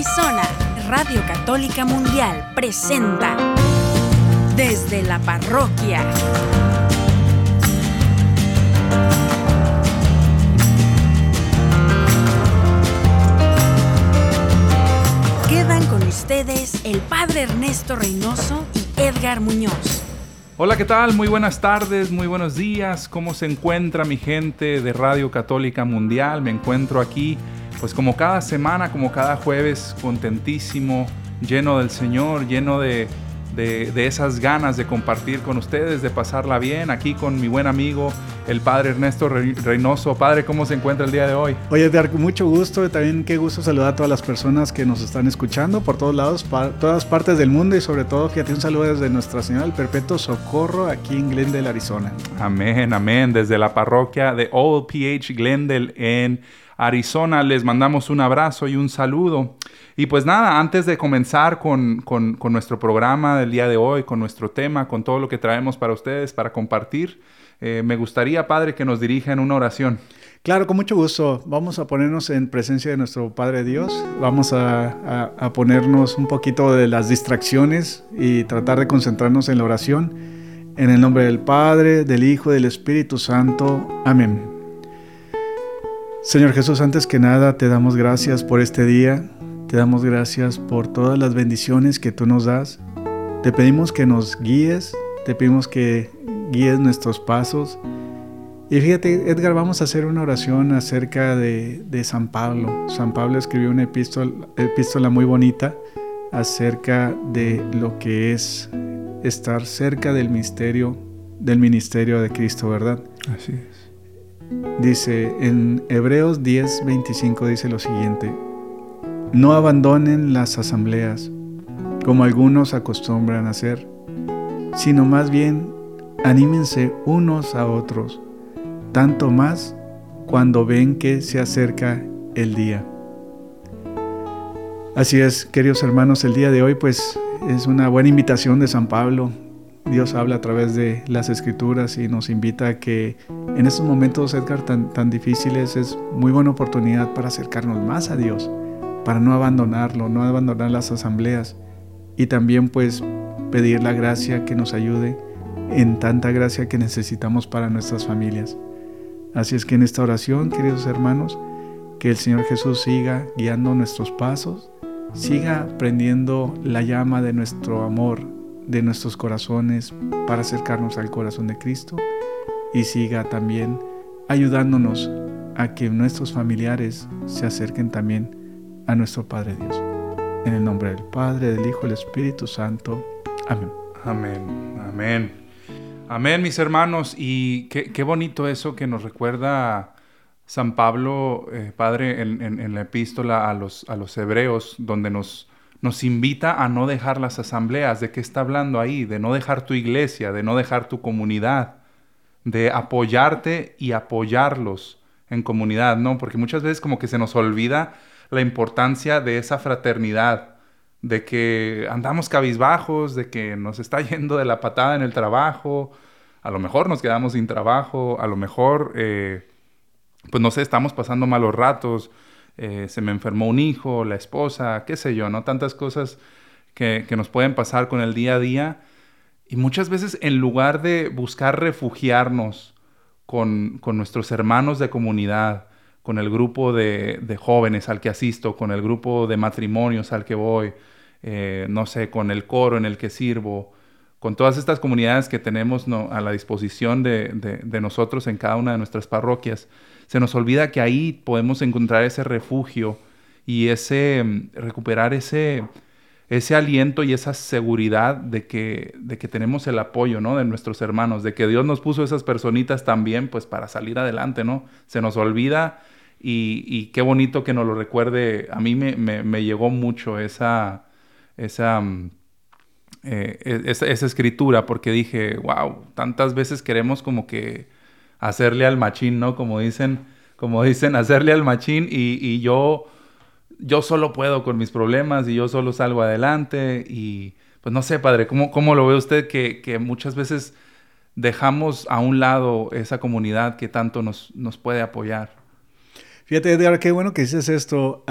Arizona, Radio Católica Mundial presenta Desde la Parroquia. Quedan con ustedes el Padre Ernesto Reynoso y Edgar Muñoz. Hola, ¿qué tal? Muy buenas tardes, muy buenos días. ¿Cómo se encuentra mi gente de Radio Católica Mundial? Me encuentro aquí, pues como cada semana, como cada jueves, contentísimo, lleno del Señor, lleno de, de, esas ganas de compartir con ustedes, de pasarla bien, aquí con mi buen amigo, el Padre Ernesto Reynoso. Padre, ¿cómo se encuentra el día de hoy? Oye, Edgar, mucho gusto, también qué gusto saludar a todas las personas que nos están escuchando por todos lados, todas partes del mundo y sobre todo que un saludo desde Nuestra Señora del Perpetuo Socorro aquí en Glendale, Arizona. Amén, amén, desde la parroquia de Old PH Glendale en Arizona. Les mandamos un abrazo y un saludo. Y pues nada, antes de comenzar con, nuestro programa del día de hoy, con nuestro tema, con todo lo que traemos para ustedes, para compartir, eh, me gustaría, Padre, que nos dirija en una oración. Claro, con mucho gusto. Vamos a ponernos en presencia de nuestro Padre Dios. Vamos a, a, ponernos un poquito de las distracciones y tratar de concentrarnos en la oración. En el nombre del Padre, del Hijo del Espíritu Santo. Amén. Señor Jesús, antes que nada te damos gracias por este día, te damos gracias por todas las bendiciones que tú nos das. Te pedimos que nos guíes, te pedimos que guíes nuestros pasos. Y fíjate, Edgar, vamos a hacer una oración acerca de, San Pablo. San Pablo escribió una epístola, epístola muy bonita acerca de lo que es estar cerca del misterio, del ministerio de Cristo, ¿verdad? Así es. Dice en Hebreos 10:25 dice lo siguiente, no abandonen las asambleas como algunos acostumbran hacer, sino más bien anímense unos a otros, tanto más cuando ven que se acerca el día. Así es, queridos hermanos, el día de hoy pues es una buena invitación de San Pablo Dios habla a través de las escrituras y nos invita a que en estos momentos, Edgar, tan, tan difíciles, es muy buena oportunidad para acercarnos más a Dios, para no abandonarlo, no abandonar las asambleas y también pues pedir la gracia que nos ayude en tanta gracia que necesitamos para nuestras familias. Así es que en esta oración, queridos hermanos, que el Señor Jesús siga guiando nuestros pasos, siga prendiendo la llama de nuestro amor de nuestros corazones para acercarnos al corazón de Cristo y siga también ayudándonos a que nuestros familiares se acerquen también a nuestro Padre Dios. En el nombre del Padre, del Hijo del Espíritu Santo. Amén. Amén. Amén. Amén, mis hermanos. Y qué, bonito eso que nos recuerda San Pablo, eh, Padre, en, en, la epístola a los, a los hebreos, donde nos, nos invita a no dejar las asambleas. ¿De qué está hablando ahí? De no dejar tu iglesia, de no dejar tu comunidad, de apoyarte y apoyarlos en comunidad, ¿no? Porque muchas veces como que se nos olvida la importancia de esa fraternidad, de que andamos cabizbajos, de que nos está yendo de la patada en el trabajo, a lo mejor nos quedamos sin trabajo, a lo mejor, eh, pues no sé, estamos pasando malos ratos, eh, se me enfermó un hijo, la esposa, qué sé yo, ¿no? Tantas cosas que, nos pueden pasar con el día a día. Y muchas veces en lugar de buscar refugiarnos con, nuestros hermanos de comunidad, con el grupo de, jóvenes al que asisto, con el grupo de matrimonios al que voy, eh, no sé, con el coro en el que sirvo, con todas estas comunidades que tenemos a la disposición de, nosotros en cada una de nuestras parroquias, se nos olvida que ahí podemos encontrar ese refugio y ese mm, recuperar ese, ese aliento y esa seguridad de que, de que tenemos el apoyo ¿no? de nuestros hermanos, de que Dios nos puso esas personitas también pues para salir adelante, ¿no? Se nos olvida y, qué bonito que nos lo recuerde. A mí me, llegó mucho esa, esa, mm, eh, e, esa, esa, escritura porque dije, wow, tantas veces queremos como que hacerle al machín, ¿no? Como dicen, como dicen, hacerle al machín y, yo, yo solo puedo con mis problemas y yo solo salgo adelante y pues no sé, padre, ¿cómo, cómo lo ve usted que, muchas veces dejamos a un lado esa comunidad que tanto nos, nos puede apoyar? Fíjate, Edgar, qué bueno que dices esto.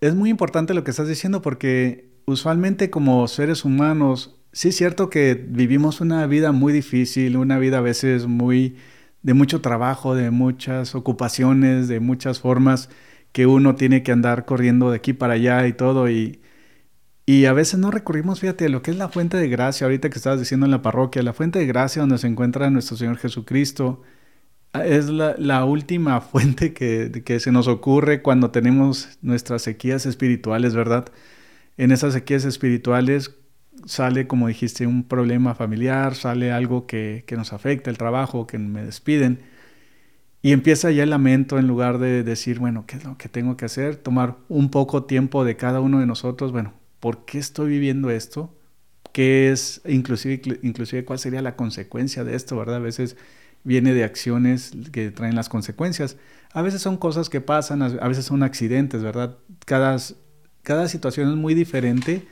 es muy importante lo que estás diciendo porque usualmente como seres humanos, sí es cierto que vivimos una vida muy difícil, una vida a veces muy de mucho trabajo, de muchas ocupaciones, de muchas formas que uno tiene que andar corriendo de aquí para allá y todo y y a veces no recurrimos, fíjate, a lo que es la fuente de gracia, ahorita que estabas diciendo en la parroquia, la fuente de gracia donde se encuentra nuestro Señor Jesucristo, ah, es la, última fuente que, que, se nos ocurre cuando tenemos nuestras sequías espirituales, ¿verdad? En esas sequías espirituales sale, como dijiste, un problema familiar, sale algo que, que nos afecta, el trabajo, que me despiden. Y empieza ya el lamento en lugar de decir, bueno, ¿qué es lo que tengo que hacer? Tomar un poco tiempo de cada uno de nosotros, bueno, ¿por qué estoy viviendo esto? ¿Qué es, inclusive, inclusive cuál sería la consecuencia de esto, verdad? A veces viene de acciones que traen las consecuencias. A veces son cosas que pasan, a veces son accidentes, ¿verdad? Cada, cada situación es muy diferente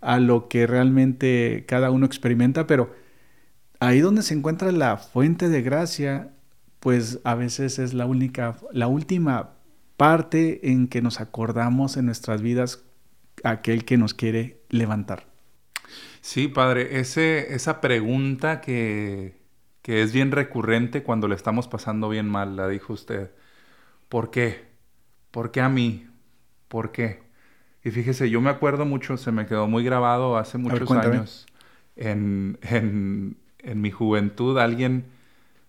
a lo que realmente cada uno experimenta, pero ahí donde se encuentra la fuente de gracia, pues a veces es la única, la última parte en que nos acordamos en nuestras vidas aquel que nos quiere levantar. Sí, padre, ese, esa pregunta que, que es bien recurrente cuando le estamos pasando bien mal, la dijo usted. ¿Por qué? ¿Por qué a mí? ¿Por qué? Y fíjese, yo me acuerdo mucho, se me quedó muy grabado hace muchos años, en, en, en, mi juventud, alguien,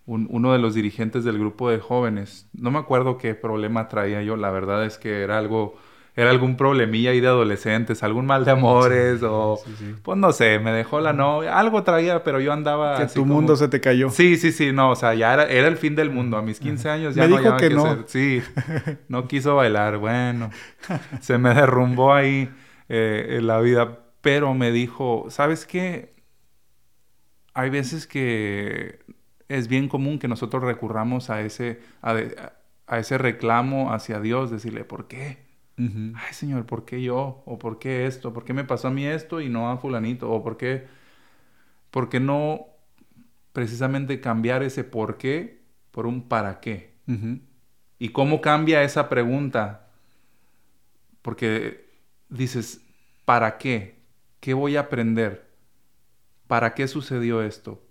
uno de los dirigentes del grupo de jóvenes, no me acuerdo qué problema traía yo, la verdad es que era algo era algún problemilla ahí de adolescentes, algún mal de amores o pues no sé, me dejó la novia, algo traía, pero yo andaba que tu mundo se te cayó. Sí, sí, sí, no, o sea, ya era, era el fin del mundo, a mis 15 años ya me dijo que no. Sí, no quiso bailar, bueno, se me derrumbó ahí eh, en la vida, pero me dijo, ¿sabes qué? Hay veces que es bien común que nosotros recurramos a ese, a, a ese reclamo hacia Dios, decirle, ¿por qué? Ay, Señor, ¿por qué yo? ¿O por qué esto? ¿Por qué me pasó a mí esto y no a fulanito? ¿O por qué, por qué no precisamente cambiar ese por qué por un para qué? ¿Y cómo cambia esa pregunta? Porque dices, ¿para qué? ¿Qué voy a aprender? ¿Para qué sucedió esto?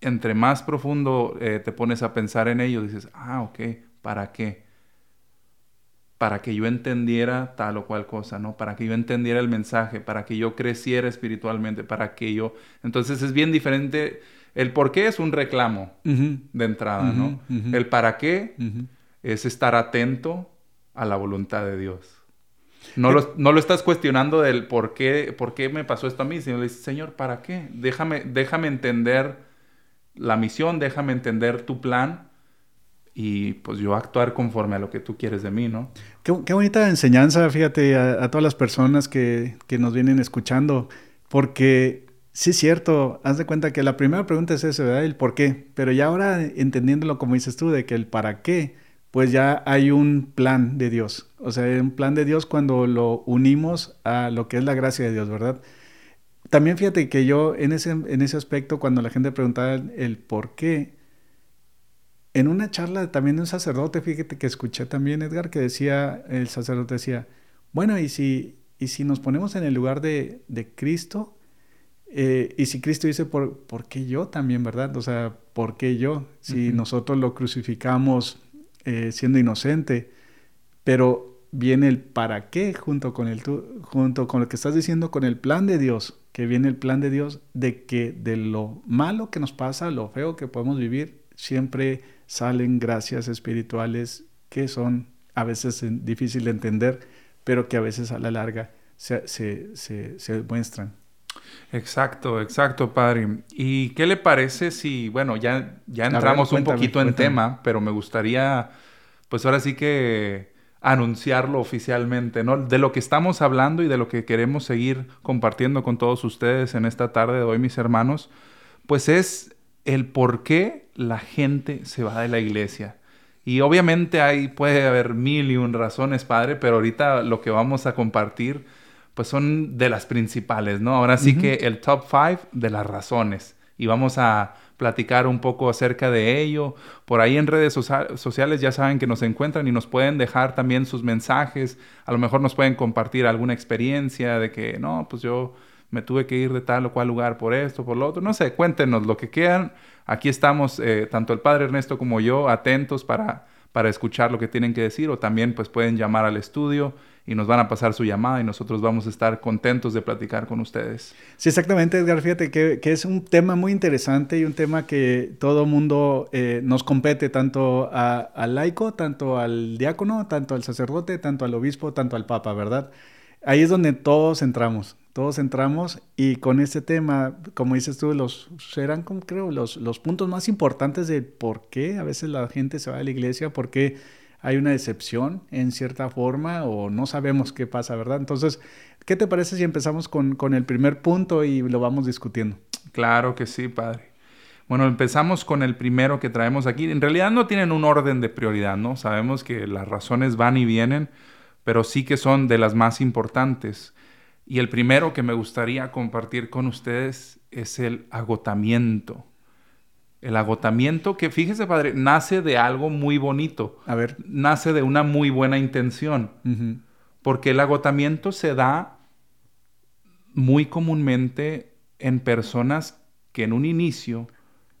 Entre más profundo eh, te pones a pensar en ello, dices, ah, ok, ¿para qué? Para que yo entendiera tal o cual cosa, ¿no? Para que yo entendiera el mensaje, para que yo creciera espiritualmente, para que yo... Entonces es bien diferente. El por qué es un reclamo de entrada, ¿no? El para qué es estar atento a la voluntad de Dios. No lo, no lo, estás cuestionando del por qué, por qué me pasó esto a mí, sino le dices, Señor, ¿para qué? Déjame, déjame entender la misión, déjame entender tu plan y pues yo actuar conforme a lo que tú quieres de mí, ¿no? Qué, bonita enseñanza, fíjate, a, todas las personas que, nos vienen escuchando, porque sí es cierto, haz de cuenta que la primera pregunta es eso, ¿verdad? El por qué, pero ya ahora entendiéndolo como dices tú, de que el para qué, pues ya hay un plan de Dios, o sea, un plan de Dios cuando lo unimos a lo que es la gracia de Dios, ¿verdad? También fíjate que yo en ese, en ese aspecto, cuando la gente preguntaba el por qué, en una charla también de un sacerdote, fíjate que escuché también, Edgar, que decía, el sacerdote decía, bueno, y si, y si nos ponemos en el lugar de, Cristo, eh, y si Cristo dice, ¿por, ¿por, qué yo también, verdad? O sea, ¿por qué yo? Si nosotros lo crucificamos eh, siendo inocente, pero viene el para qué junto con, el, junto con lo que estás diciendo, con el plan de Dios, que viene el plan de Dios de que de lo malo que nos pasa, lo feo que podemos vivir, siempre salen gracias espirituales que son a veces difíciles de entender, pero que a veces a la larga se, se, muestran. Exacto, exacto, padre. ¿Y qué le parece si, bueno, ya, ya entramos un poquito en tema, pero me gustaría, pues ahora sí que anunciarlo oficialmente, ¿no? De lo que estamos hablando y de lo que queremos seguir compartiendo con todos ustedes en esta tarde de hoy, mis hermanos, pues es el por qué la gente se va de la iglesia. Y obviamente ahí puede haber mil y un razones, padre, pero ahorita lo que vamos a compartir, pues son de las principales, ¿no? Ahora sí que el top five de las razones. y vamos a platicar un poco acerca de ello. Por ahí en redes sociales ya saben que nos encuentran y nos pueden dejar también sus mensajes. A lo mejor nos pueden compartir alguna experiencia de que, no, pues yo me tuve que ir de tal o cual lugar por esto, por lo otro. No sé, cuéntenos lo que quieran. Aquí estamos, eh, tanto el padre Ernesto como yo, atentos para, para escuchar lo que tienen que decir o también pues pueden llamar al estudio y nos van a pasar su llamada y nosotros vamos a estar contentos de platicar con ustedes. Sí, exactamente, Edgar. Fíjate que, que es un tema muy interesante y un tema que todo mundo eh, nos compete, tanto al laico, tanto al diácono, tanto al sacerdote, tanto al obispo, tanto al papa, ¿verdad? Ahí es donde todos entramos, todos entramos y con este tema, como dices tú, los serán, creo, los, los puntos más importantes de por qué a veces la gente se va a la iglesia, por qué hay una decepción en cierta forma o no sabemos qué pasa, ¿verdad? Entonces, ¿qué te parece si empezamos con, con el primer punto y lo vamos discutiendo? Claro que sí, padre. Bueno, empezamos con el primero que traemos aquí. En realidad no tienen un orden de prioridad, ¿no? Sabemos que las razones van y vienen, pero sí que son de las más importantes. Y el primero que me gustaría compartir con ustedes es el agotamiento. El agotamiento, que fíjese, padre, nace de algo muy bonito. A ver. Nace de una muy buena intención. Porque el agotamiento se da muy comúnmente en personas que en un inicio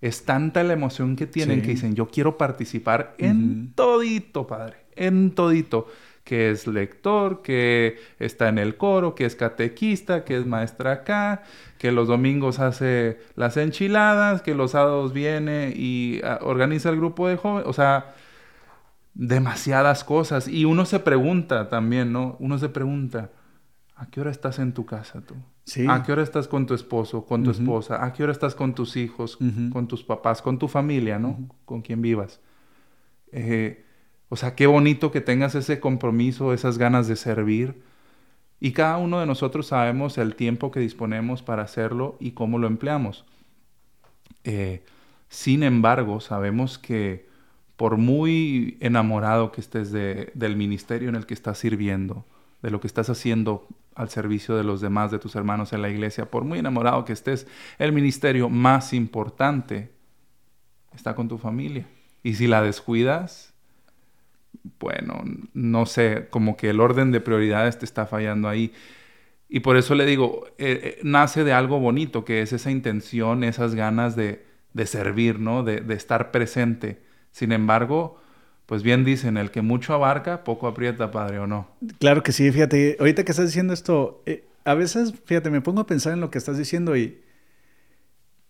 es tanta la emoción que tienen que dicen, yo quiero participar en todito, padre, en todito que es lector, que está en el coro, que es catequista, que es maestra acá, que los domingos hace las enchiladas, que los sábados viene y ah, organiza el grupo de jóvenes, o sea, demasiadas cosas. Y uno se pregunta también, ¿no? Uno se pregunta, ¿a qué hora estás en tu casa tú? Sí. ¿A qué hora estás con tu esposo, con tu esposa? ¿A qué hora estás con tus hijos, con tus papás, con tu familia, ¿no? Con quien vivas. Eh, o sea, qué bonito que tengas ese compromiso, esas ganas de servir. Y cada uno de nosotros sabemos el tiempo que disponemos para hacerlo y cómo lo empleamos. Eh, sin embargo, sabemos que por muy enamorado que estés del ministerio en el que estás sirviendo, de lo que estás haciendo al servicio de los demás, de tus hermanos en la iglesia, por muy enamorado que estés, el ministerio más importante está con tu familia. Y si la descuidas, bueno, no sé, como que el orden de prioridades te está fallando ahí. Y por eso le digo, eh, eh, nace de algo bonito, que es esa intención, esas ganas de, servir, ¿no? De, estar presente. Sin embargo, pues bien dicen, el que mucho abarca, poco aprieta, padre, ¿o no? Claro que sí, fíjate, ahorita que estás diciendo esto, eh, a veces, fíjate, me pongo a pensar en lo que estás diciendo y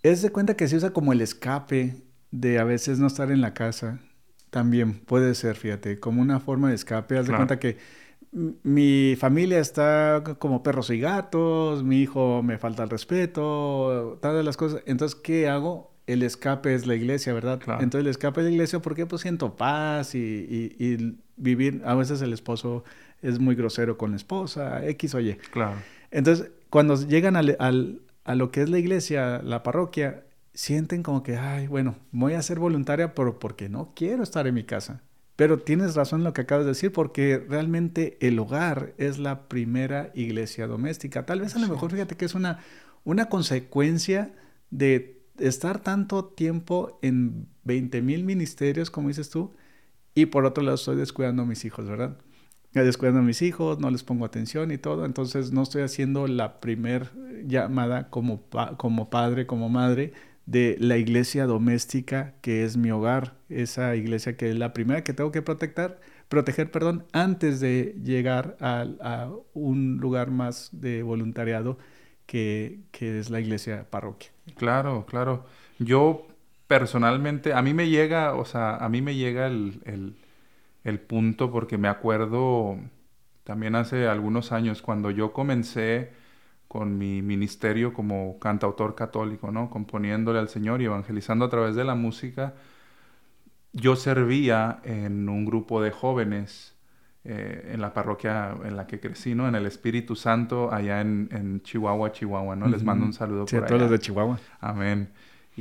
es de cuenta que se usa como el escape de a veces no estar en la casa también puede ser, fíjate, como una forma de escape. Haz de cuenta que mi familia está como perros y gatos, mi hijo me falta el respeto, todas las cosas. Entonces, ¿qué hago? El escape es la iglesia, ¿verdad? Entonces, el escape es la iglesia porque pues siento paz y, vivir. A veces el esposo es muy grosero con la esposa, X o Y. Claro. Entonces, cuando llegan al, al, a lo que es la iglesia, la parroquia, sienten como que, ay, bueno, voy a ser voluntaria pero porque no quiero estar en mi casa. Pero tienes razón en lo que acabas de decir, porque realmente el hogar es la primera iglesia doméstica. Tal vez a lo mejor, fíjate que es una, una consecuencia de estar tanto tiempo en 20 mil ministerios, como dices tú, y por otro lado estoy descuidando a mis hijos, ¿verdad? Descuidando a mis hijos, no les pongo atención y todo, entonces no estoy haciendo la primer llamada como, como padre, como madre, de la iglesia doméstica que es mi hogar, esa iglesia que es la primera que tengo que proteger, proteger perdón, antes de llegar a, un lugar más de voluntariado que, es la iglesia parroquia. Claro, claro. Yo personalmente, a mí me llega, o sea, a mí me llega el, el punto porque me acuerdo también hace algunos años cuando yo comencé con mi ministerio como cantautor católico, ¿no? Componiéndole al Señor y evangelizando a través de la música. Yo servía en un grupo de jóvenes eh, en la parroquia en la que crecí, ¿no? En el Espíritu Santo, allá en, Chihuahua, Chihuahua, ¿no? Les mando un saludo sí, a todos los de Chihuahua. Amén.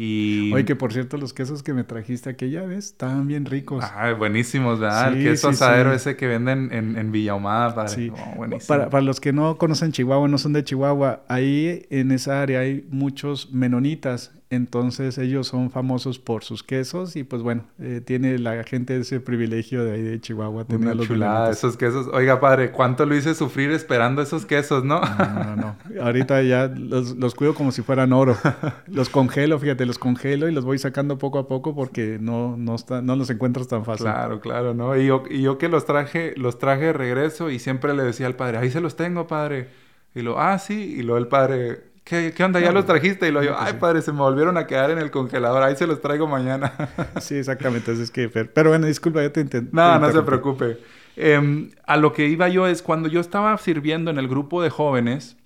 Y... Oye, que por cierto, los quesos que me trajiste aquella vez estaban bien ricos. Ah, buenísimos, ¿verdad? el queso asadero ese que venden en, en Villahumada, padre. Sí. Oh, buenísimo. Para, para, los que no conocen Chihuahua, no son de Chihuahua, ahí en esa área hay muchos menonitas Entonces ellos son famosos por sus quesos y pues bueno, eh, tiene la gente ese privilegio de ahí de Chihuahua tener los chulada, esos quesos. Oiga, padre, ¿cuánto lo hice sufrir esperando esos quesos, no? No, no, no. Ahorita ya los, los, cuido como si fueran oro. Los congelo, fíjate, los congelo y los voy sacando poco a poco porque no, no, está, no los encuentras tan fácil. Claro, claro, ¿no? Y yo, y yo que los traje, los traje de regreso y siempre le decía al padre, ahí se los tengo, padre. Y lo, ah, sí. Y lo el padre, ¿Qué, ¿Qué, onda? ¿Ya los trajiste? Y lo yo, ay, padre, se me volvieron a quedar en el congelador. Ahí se los traigo mañana. sí, exactamente. es que, pero bueno, disculpa, ya te entiendo. No, no se preocupe. Em, a lo que iba yo es cuando yo estaba sirviendo en el grupo de jóvenes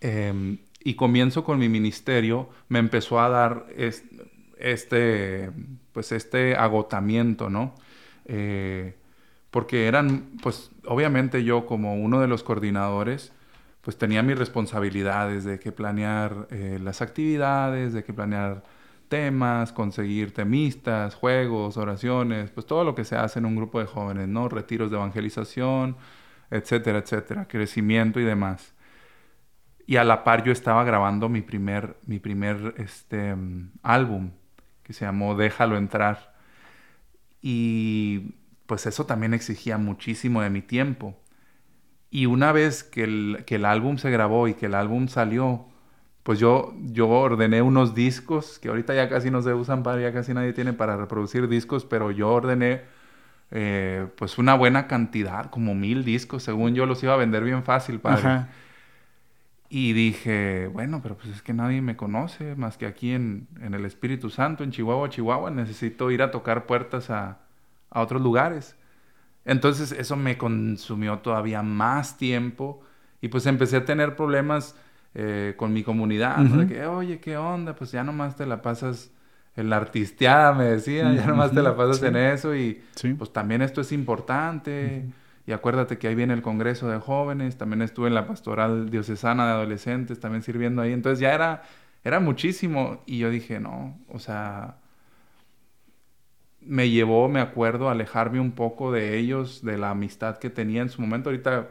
em, y comienzo con mi ministerio, me empezó a dar este, pues este agotamiento, ¿no? Eh, porque eran, pues obviamente yo como uno de los coordinadores, pues tenía mis responsabilidades de que planear eh, las actividades, de que planear temas, conseguir temistas, juegos, oraciones, pues todo lo que se hace en un grupo de jóvenes, ¿no? Retiros de evangelización, etcétera, etcétera, crecimiento y demás. Y a la par yo estaba grabando mi primer, mi primer este, álbum, que se llamó Déjalo entrar. Y pues eso también exigía muchísimo de mi tiempo. Y una vez que el, que el álbum se grabó y que el álbum salió, pues yo, yo ordené unos discos que ahorita ya casi no se usan para, ya casi nadie tiene para reproducir discos, pero yo ordené eh, pues una buena cantidad, como mil discos, según yo los iba a vender bien fácil, padre. Y dije, bueno, pero pues es que nadie me conoce más que aquí en, en, el Espíritu Santo, en Chihuahua, Chihuahua, necesito ir a tocar puertas a, a otros lugares. Entonces eso me consumió todavía más tiempo y pues empecé a tener problemas eh, con mi comunidad, De que, oye, ¿qué onda? Pues ya nomás te la pasas en la artisteada, me decía, ya nomás te la pasas en eso y pues también esto es importante. Y acuérdate que ahí viene el Congreso de Jóvenes, también estuve en la Pastoral Diocesana de Adolescentes, también sirviendo ahí. Entonces ya era, era muchísimo y yo dije, no, o sea, me llevó, me acuerdo, a alejarme un poco de ellos, de la amistad que tenía en su momento. Ahorita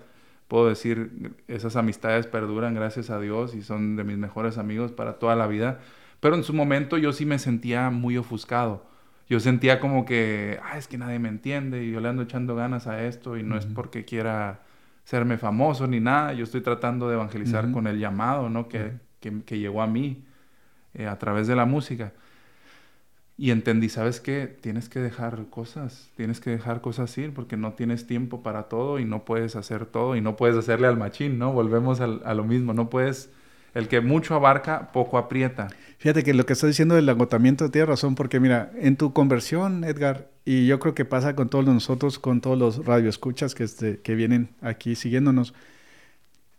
puedo decir, esas amistades perduran, gracias a Dios, y son de mis mejores amigos para toda la vida. Pero en su momento yo sí me sentía muy ofuscado. Yo sentía como que, ah, es que nadie me entiende y yo le ando echando ganas a esto y no es porque quiera serme famoso ni nada. Yo estoy tratando de evangelizar con el llamado, ¿no? Que, que, llegó a mí eh, a través de la música. Y entendí, ¿sabes qué? Tienes que dejar cosas, tienes que dejar cosas ir porque no tienes tiempo para todo y no puedes hacer todo y no puedes hacerle al machín, ¿no? Volvemos al, a lo mismo, no puedes, el que mucho abarca, poco aprieta. Fíjate que lo que estás diciendo del agotamiento tiene razón porque mira, en tu conversión, Edgar, y yo creo que pasa con todos nosotros, con todos los radioescuchas que, este, que vienen aquí siguiéndonos,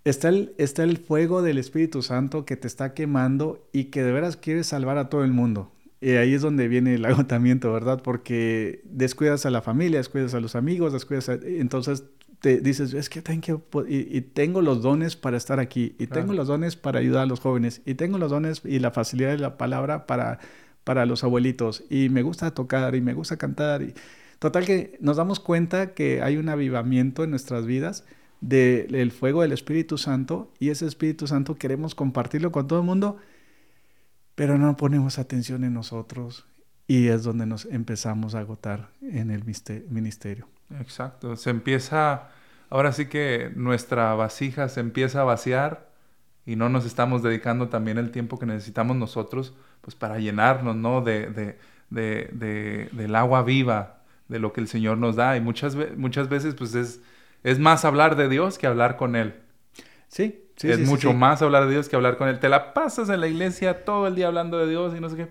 Está el, está el, fuego del Espíritu Santo que te está quemando y que de veras quieres salvar a todo el mundo. Y ahí es donde viene el agotamiento, ¿verdad? Porque descuidas a la familia, descuidas a los amigos, descuidas a... Entonces te dices, es que tengo, y, tengo los dones para estar aquí, y tengo los dones para ayudar a los jóvenes, y tengo los dones y la facilidad de la palabra para, para los abuelitos, y me gusta tocar, y me gusta cantar. Y... Total que nos damos cuenta que hay un avivamiento en nuestras vidas del fuego del Espíritu Santo, y ese Espíritu Santo queremos compartirlo con todo el mundo, pero no ponemos atención en nosotros y es donde nos empezamos a agotar en el ministerio. Exacto, se empieza, ahora sí que nuestra vasija se empieza a vaciar y no nos estamos dedicando también el tiempo que necesitamos nosotros pues para llenarnos, ¿no? De, del agua viva, de lo que el Señor nos da y muchas, muchas veces pues es, es más hablar de Dios que hablar con Él. Sí, es mucho más hablar de Dios que hablar con Él. Te la pasas en la iglesia todo el día hablando de Dios y no sé qué.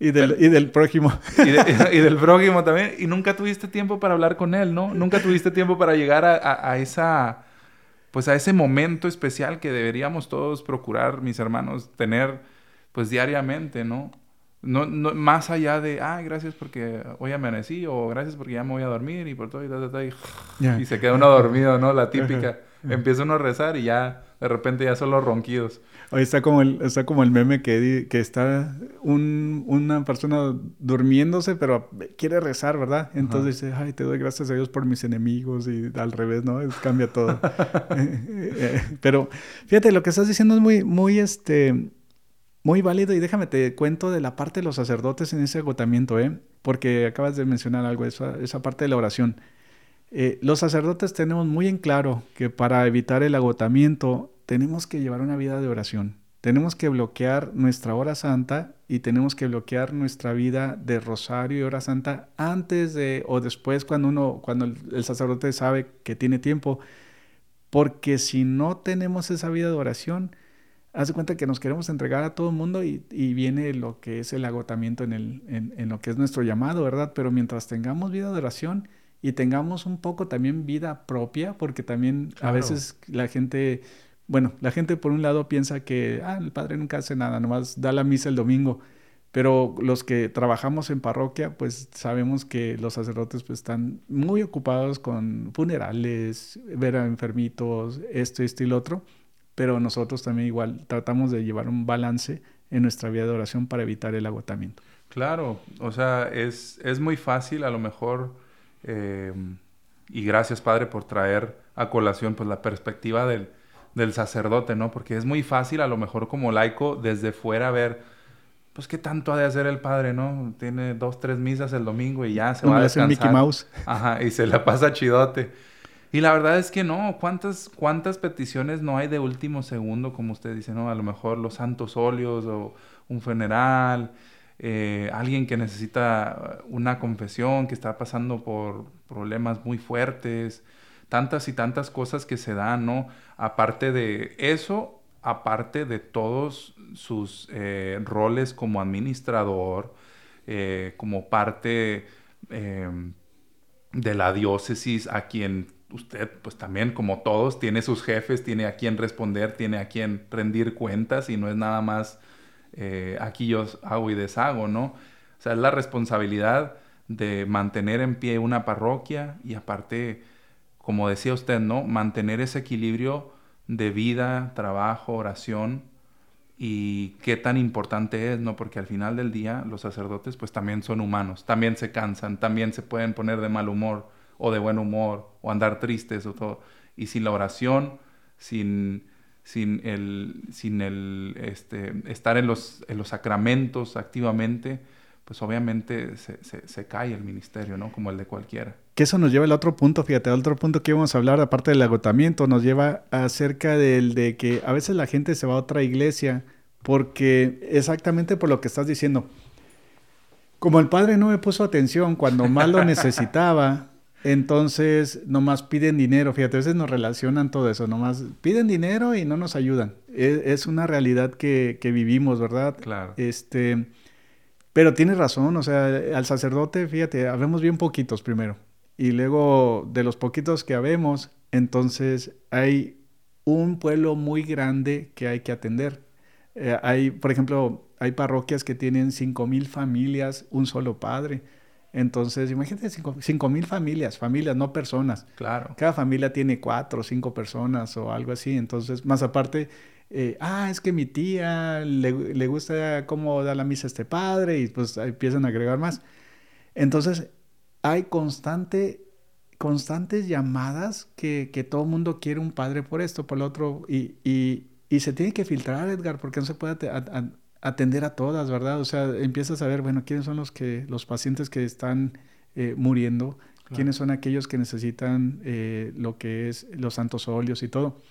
Y del, y del prójimo. Y, del prójimo también. Y nunca tuviste tiempo para hablar con Él, ¿no? Nunca tuviste tiempo para llegar a, a, esa... Pues a ese momento especial que deberíamos todos procurar, mis hermanos, tener pues diariamente, ¿no? No, no, más allá de, ah, gracias porque hoy amanecí, o gracias porque ya me voy a dormir, y por todo, y, y, y se queda uno dormido, ¿no? La típica. Empieza uno a rezar y ya de repente ya son los ronquidos. Hoy está como el, está como el meme que, que está un, una persona durmiéndose, pero quiere rezar, ¿verdad? Entonces dice, ay, te doy gracias a Dios por mis enemigos y al revés, ¿no? Cambia todo. Eh, pero fíjate, lo que estás diciendo es muy, muy, este, Muy válido y déjame te cuento de la parte de los sacerdotes en ese agotamiento, ¿eh? porque acabas de mencionar algo, esa, esa parte de la oración. Eh, los sacerdotes tenemos muy en claro que para evitar el agotamiento tenemos que llevar una vida de oración. Tenemos que bloquear nuestra hora santa y tenemos que bloquear nuestra vida de rosario y hora santa antes de o después cuando uno, cuando el, sacerdote sabe que tiene tiempo. Porque si no tenemos esa vida de oración, hace cuenta que nos queremos entregar a todo el mundo y, viene lo que es el agotamiento en, el, en, lo que es nuestro llamado, ¿verdad? Pero mientras tengamos vida de oración y tengamos un poco también vida propia, porque también a veces la gente bueno, la gente por un lado piensa que ah, el padre nunca hace nada, nomás da la misa el domingo, pero los que trabajamos en parroquia, pues sabemos que los sacerdotes pues, están muy ocupados con funerales, ver a enfermitos, esto, esto y lo otro, pero nosotros también igual tratamos de llevar un balance en nuestra vida de oración para evitar el agotamiento. Claro, o sea, es, es muy fácil a lo mejor, eh, y gracias Padre por traer a colación pues la perspectiva del del sacerdote, ¿no? Porque es muy fácil, a lo mejor como laico, desde fuera ver, pues qué tanto ha de hacer el padre, ¿no? Tiene dos, tres misas el domingo y ya se va a descansar. Mickey Mouse. Ajá, y se la pasa chidote. Y la verdad es que no, ¿cuántas, cuántas peticiones no hay de último segundo, como usted dice, ¿no? A lo mejor los santos óleos o un funeral, eh, alguien que necesita una confesión, que está pasando por problemas muy fuertes, tantas y tantas cosas que se dan, ¿no? Aparte de eso, aparte de todos sus eh, roles como administrador, eh, como parte em, de la diócesis, a quien usted, pues también como todos, tiene sus jefes, tiene a quien responder, tiene a quien rendir cuentas y no es nada más eh, aquí yo hago y deshago, ¿no? O sea, es la responsabilidad de mantener en pie una parroquia y aparte como decía usted, ¿no? Mantener ese equilibrio de vida, trabajo, oración y qué tan importante es, ¿no? Porque al final del día los sacerdotes pues también son humanos, también se cansan, también se pueden poner de mal humor o de buen humor o andar tristes o todo. Y sin la oración, sin, sin el, sin el este, estar en los, en los sacramentos activamente, pues obviamente se, se, cae el ministerio, ¿no? Como el de cualquiera. Que eso nos lleva al otro punto, fíjate, al otro punto que íbamos a hablar, aparte del agotamiento, nos lleva acerca del de que a veces la gente se va a otra iglesia porque exactamente por lo que estás diciendo. Como el padre no me puso atención cuando más lo necesitaba, entonces nomás piden dinero. Fíjate, a veces nos relacionan todo eso, nomás piden dinero y no nos ayudan. Es, es una realidad que, que, vivimos, ¿verdad? Claro. Este, pero tienes razón, o sea, al sacerdote, fíjate, habemos bien poquitos primero. Y luego de los poquitos que habemos, entonces hay un pueblo muy grande que hay que atender. Eh, hay, por ejemplo, hay parroquias que tienen cinco mil familias, un solo padre. Entonces, imagínate cinco mil familias, familias, no personas. Claro. Cada familia tiene cuatro o cinco personas o algo así. Entonces, más aparte, eh, ah, es que mi tía le, gusta cómo da la misa este padre y pues empiezan a agregar más. Entonces, hay constante, constantes llamadas que, que todo el mundo quiere un padre por esto, por lo otro, y, y, y se tiene que filtrar, Edgar, porque no se puede atender a todas, ¿verdad? O sea, empiezas a ver, bueno, quiénes son los, que, los pacientes que están eh, muriendo, quiénes son aquellos que necesitan eh, lo que es los santos óleos y todo.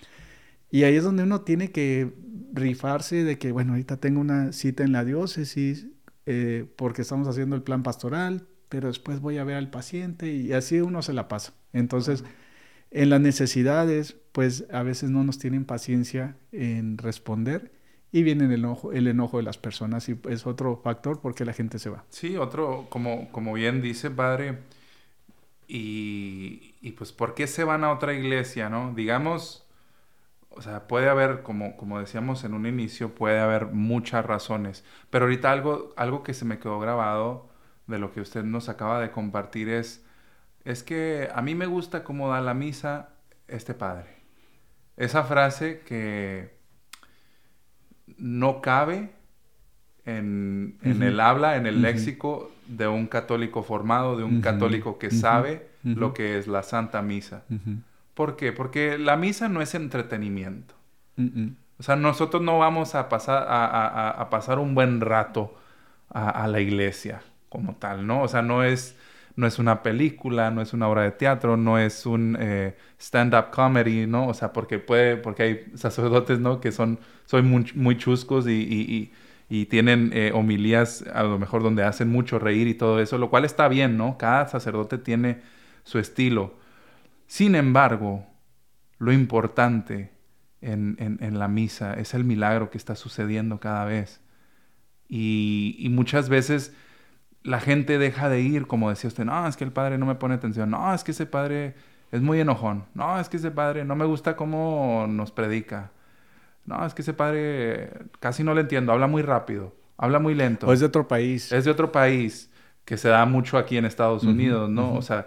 Y ahí es donde uno tiene que rifarse de que, bueno, ahorita tengo una cita en la diócesis eh, porque estamos haciendo el plan pastoral, pero después voy a ver al paciente y así uno se la pasa. Entonces, en las necesidades, pues a veces no nos tienen paciencia en responder y viene el enojo, el enojo de las personas y es otro factor porque la gente se va. Sí, otro, como, como bien dice padre, y, y pues ¿por qué se van a otra iglesia, no? Digamos, o sea, puede haber, como, como decíamos en un inicio, puede haber muchas razones. Pero ahorita algo, algo que se me quedó grabado de lo que usted nos acaba de compartir es, es que a mí me gusta cómo da la misa este padre. Esa frase que no cabe en, el habla, en el léxico de un católico formado, de un católico que sabe lo que es la Santa Misa. ¿Por qué? Porque la misa no es entretenimiento. O sea, nosotros no vamos a pasar, a, pasar un buen rato a, la iglesia como tal, ¿no? O sea, no es, no es una película, no es una obra de teatro, no es un eh, stand-up comedy, ¿no? O sea, porque puede, porque hay sacerdotes, ¿no? Que son, son muy, chuscos y, tienen eh, homilías a lo mejor donde hacen mucho reír y todo eso, lo cual está bien, ¿no? Cada sacerdote tiene su estilo. Sin embargo, lo importante en, la misa es el milagro que está sucediendo cada vez. Y, muchas veces la gente deja de ir, como decía usted, no, es que el padre no me pone atención, no, es que ese padre es muy enojón, no, es que ese padre no me gusta cómo nos predica, no, es que ese padre casi no le entiendo, habla muy rápido, habla muy lento. O es de otro país. Es de otro país, que se da mucho aquí en Estados Unidos, ¿no? O sea,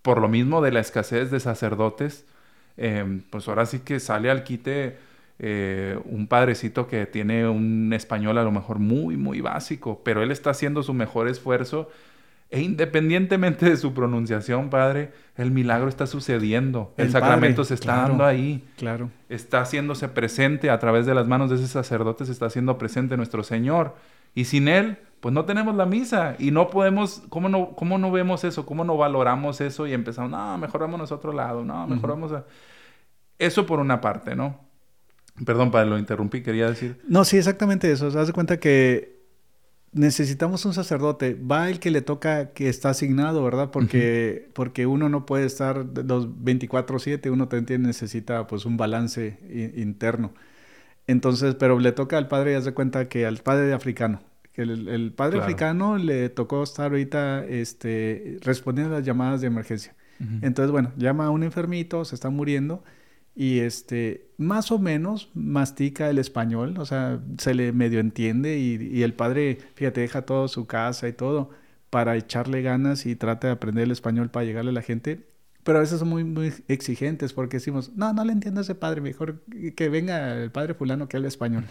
por lo mismo de la escasez de sacerdotes, em, pues ahora sí que sale al quite eh, un padrecito que tiene un español a lo mejor muy, muy básico, pero él está haciendo su mejor esfuerzo e independientemente de su pronunciación, Padre, el milagro está sucediendo. El, sacramento se está dando ahí. Claro. Está haciéndose presente a través de las manos de ese sacerdote, se está haciendo presente nuestro Señor. Y sin Él, pues no tenemos la misa y no podemos, ¿cómo no, cómo no vemos eso? ¿Cómo no valoramos eso y empezamos, no, mejor vámonos a otro lado, no, mejor vamos a... Eso por una parte, ¿no? Perdón, padre, lo interrumpí, quería decir. No, sí, exactamente eso. Se hace cuenta que necesitamos un sacerdote. Va el que le toca, que está asignado, ¿verdad? Porque, porque uno no puede estar los 24-7, uno también necesita pues un balance interno. Entonces, pero le toca al padre, haz de cuenta que al padre africano, el, padre africano le tocó estar ahorita este, respondiendo a las llamadas de emergencia. Entonces, bueno, llama a un enfermito, se está muriendo y este, más o menos mastica el español, o sea, se le medio entiende y, y el padre, fíjate, deja todo su casa y todo para echarle ganas y trata de aprender el español para llegarle a la gente. Pero a veces son muy, muy exigentes porque decimos, no, no le entiendo a ese padre, mejor que venga el padre fulano que hable español.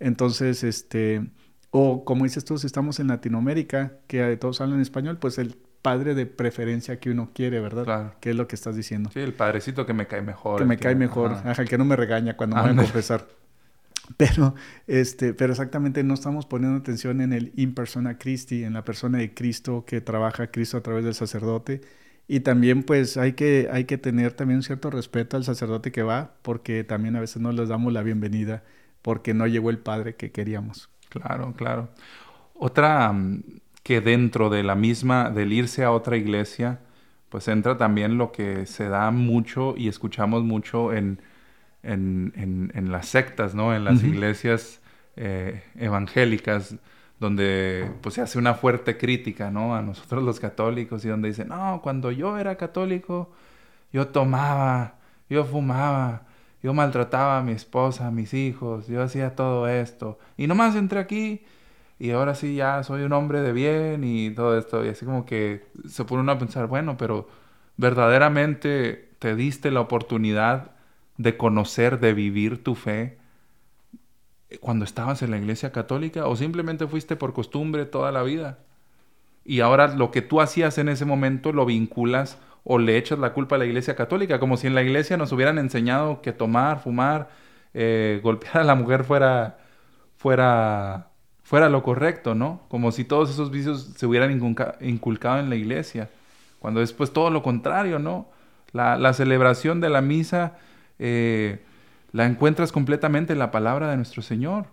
Entonces, este, o como dices tú, si estamos en Latinoamérica, que todos hablan español, pues el padre de preferencia que uno quiere, ¿verdad? Claro. ¿Qué es lo que estás diciendo? Sí, el padrecito que me cae mejor. Que me cae mejor, ajá. que no me regaña cuando me voy a confesar. Pero, este, pero exactamente no estamos poniendo atención en el in persona Christi, en la persona de Cristo que trabaja Cristo a través del sacerdote. Y también pues hay que, hay que tener también un cierto respeto al sacerdote que va, porque también a veces no les damos la bienvenida porque no llegó el padre que queríamos. Claro, claro. Otra mm, que dentro de la misma, del irse a otra iglesia, pues entra también lo que se da mucho y escuchamos mucho en, en, en, las sectas, ¿no? En las iglesias eh, evangélicas, donde pues se hace una fuerte crítica, ¿no? A nosotros los católicos y donde dicen, no, cuando yo era católico, yo tomaba, yo fumaba, yo maltrataba a mi esposa, a mis hijos, yo hacía todo esto. Y nomás entré aquí y ahora sí ya soy un hombre de bien y todo esto. Y así como que se pone uno a pensar, bueno, pero verdaderamente te diste la oportunidad de conocer, de vivir tu fe cuando estabas en la iglesia católica o simplemente fuiste por costumbre toda la vida. Y ahora lo que tú hacías en ese momento lo vinculas o le echas la culpa a la iglesia católica, como si en la iglesia nos hubieran enseñado que tomar, fumar, eh, golpear a la mujer fuera, fuera, fuera lo correcto, ¿no? Como si todos esos vicios se hubieran inculcado en la iglesia, cuando es pues todo lo contrario, ¿no? La, celebración de la misa eh, la encuentras completamente en la palabra de nuestro Señor.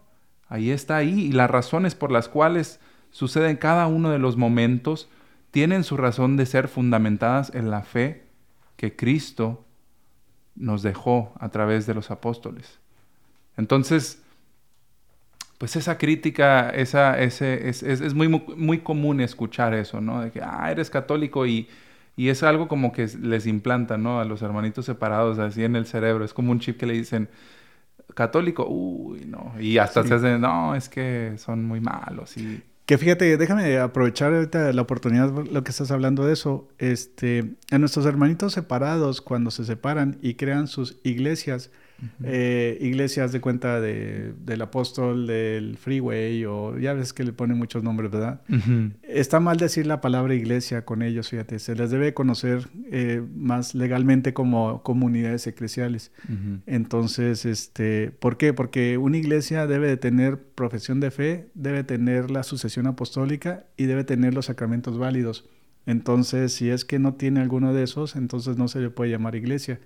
Ahí está ahí. Y las razones por las cuales suceden cada uno de los momentos tienen su razón de ser fundamentadas en la fe que Cristo nos dejó a través de los apóstoles. Entonces, pues esa crítica, esa, ese, es, es, muy, muy común escuchar eso, ¿no? De que, ah, eres católico y, y es algo como que les implanta, ¿no? A los hermanitos separados así en el cerebro. Es como un chip que le dicen, católico, uy, no. Y hasta se hacen, no, es que son muy malos. Y... Que fíjate, déjame aprovechar ahorita la oportunidad, lo que estás hablando de eso. Este, a nuestros hermanitos separados, cuando se separan y crean sus iglesias, eh, iglesias de cuenta de, del apóstol, del freeway, o ya ves que le ponen muchos nombres, ¿verdad? Está mal decir la palabra iglesia con ellos, fíjate, se les debe conocer eh, más legalmente como comunidades eclesiales. Entonces, este, ¿por qué? Porque una iglesia debe de tener profesión de fe, debe tener la sucesión apostólica y debe tener los sacramentos válidos. Entonces, si es que no tiene alguno de esos, entonces no se le puede llamar iglesia.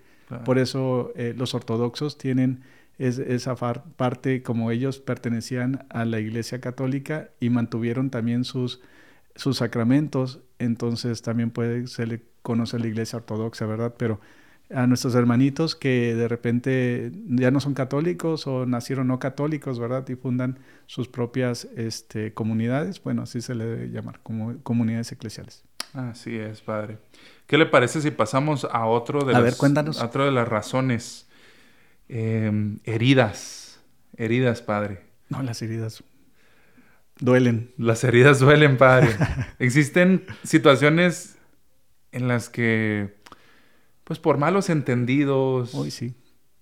Por eso eh, los ortodoxos tienen esa parte, como ellos pertenecían a la Iglesia Católica y mantuvieron también sus, sus sacramentos, entonces también puede, se le conoce la Iglesia Ortodoxa, ¿verdad? Pero a nuestros hermanitos que de repente ya no son católicos o nacieron no católicos, ¿verdad? Y fundan sus propias este, comunidades, bueno, así se le debe llamar, como comunidades eclesiales. Así es, padre. ¿Qué le parece si pasamos a otro de, a las, cuéntanos. otro de las razones? Em, heridas. Heridas, padre. No, las heridas duelen. Las heridas duelen, padre. Existen situaciones en las que, pues por malos entendidos. Hoy sí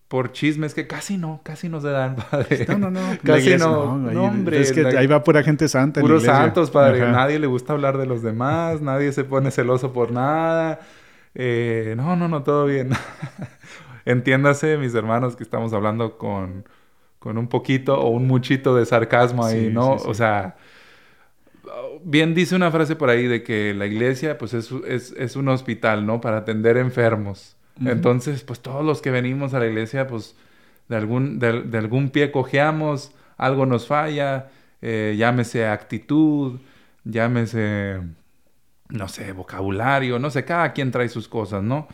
por chismes que casi no, casi no se dan, padre. No, no, no. casi no. No, hombre. Es que ahí va pura gente santa. Puros santos, padre. Nadie le gusta hablar de los demás, nadie se pone celoso por nada. Eh, no, no, no, todo bien. Entiéndase, mis hermanos, que estamos hablando con, con un poquito o un muchito de sarcasmo ahí, ¿no? O sea, bien dice una frase por ahí de que la iglesia, pues, es, es, es un hospital, ¿no? Para atender enfermos. Entonces, pues todos los que venimos a la iglesia, pues de algún, de, algún pie cojeamos, algo nos falla, eh, llámese actitud, llámese, no sé, vocabulario, no sé, cada quien trae sus cosas, ¿no?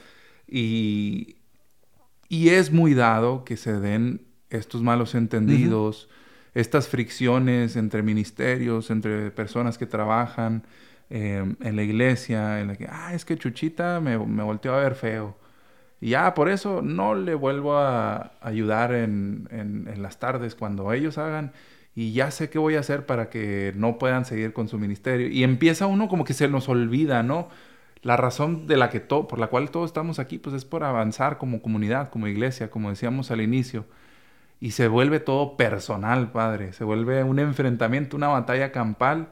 Y, y es muy dado que se den estos malos entendidos, estas fricciones entre ministerios, entre personas que trabajan eh, en la iglesia, en la que, ah, es que Chuchita me, me volteó a ver feo y ya por eso no le vuelvo a ayudar en, en, las tardes cuando ellos hagan. Y ya sé qué voy a hacer para que no puedan seguir con su ministerio. Y empieza uno como que se nos olvida, ¿no? La razón de la que por la cual todos estamos aquí, pues es por avanzar como comunidad, como iglesia, como decíamos al inicio. Y se vuelve todo personal, Padre. Se vuelve un enfrentamiento, una batalla campal.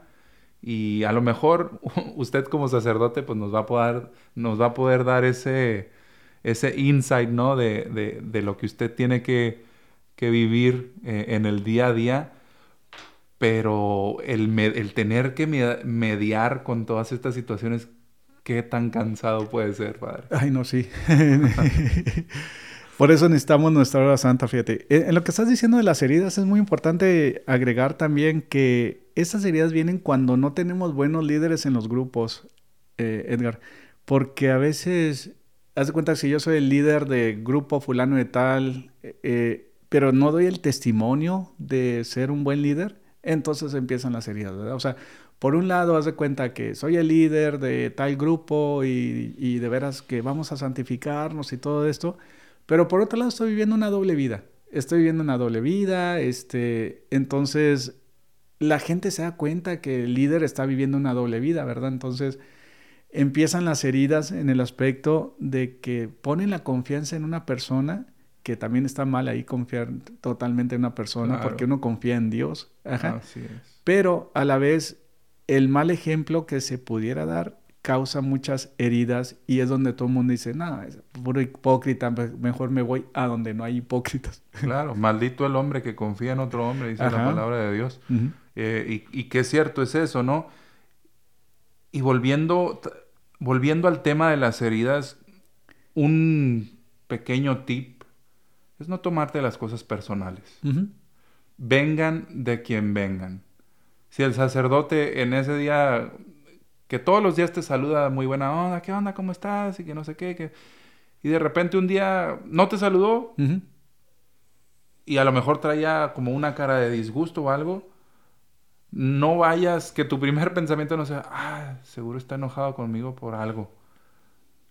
Y a lo mejor usted como sacerdote, pues nos va a poder, nos va a poder dar ese, ese insight, ¿no? De, de, lo que usted tiene que, que vivir eh, en el día a día, pero el, el tener que mediar con todas estas situaciones, ¿qué tan cansado puede ser, padre? Ay, no, sí. Por eso necesitamos nuestra hora santa, fíjate. Eh, en lo que estás diciendo de las heridas es muy importante agregar también que esas heridas vienen cuando no tenemos buenos líderes en los grupos, eh, Edgar, porque a veces haz de cuenta si yo soy el líder de grupo fulano de tal, eh, eh, pero no doy el testimonio de ser un buen líder, entonces empiezan las heridas, ¿verdad? O sea, por un lado, haz de cuenta que soy el líder de tal grupo y, y de veras que vamos a santificarnos y todo esto, pero por otro lado estoy viviendo una doble vida. Estoy viviendo una doble vida, este, entonces la gente se da cuenta que el líder está viviendo una doble vida, ¿verdad? Entonces, empiezan las heridas en el aspecto de que ponen la confianza en una persona, que también está mal ahí confiar totalmente en una persona, porque uno confía en Dios. Pero a la vez, el mal ejemplo que se pudiera dar causa muchas heridas y es donde todo el mundo dice, no, es puro hipócrita, mejor me voy a donde no hay hipócritas. Claro, maldito el hombre que confía en otro hombre, dice la palabra de Dios. Eh, y, y qué cierto es eso, ¿no? Y volviendo, volviendo al tema de las heridas, un pequeño tip es no tomarte las cosas personales. Vengan de quien vengan. Si el sacerdote en ese día, que todos los días te saluda muy buena onda, ¿qué onda? ¿Cómo estás? Y que no sé qué. Y de repente un día no te saludó y a lo mejor traía como una cara de disgusto o algo no vayas, que tu primer pensamiento no sea, ah, seguro está enojado conmigo por algo.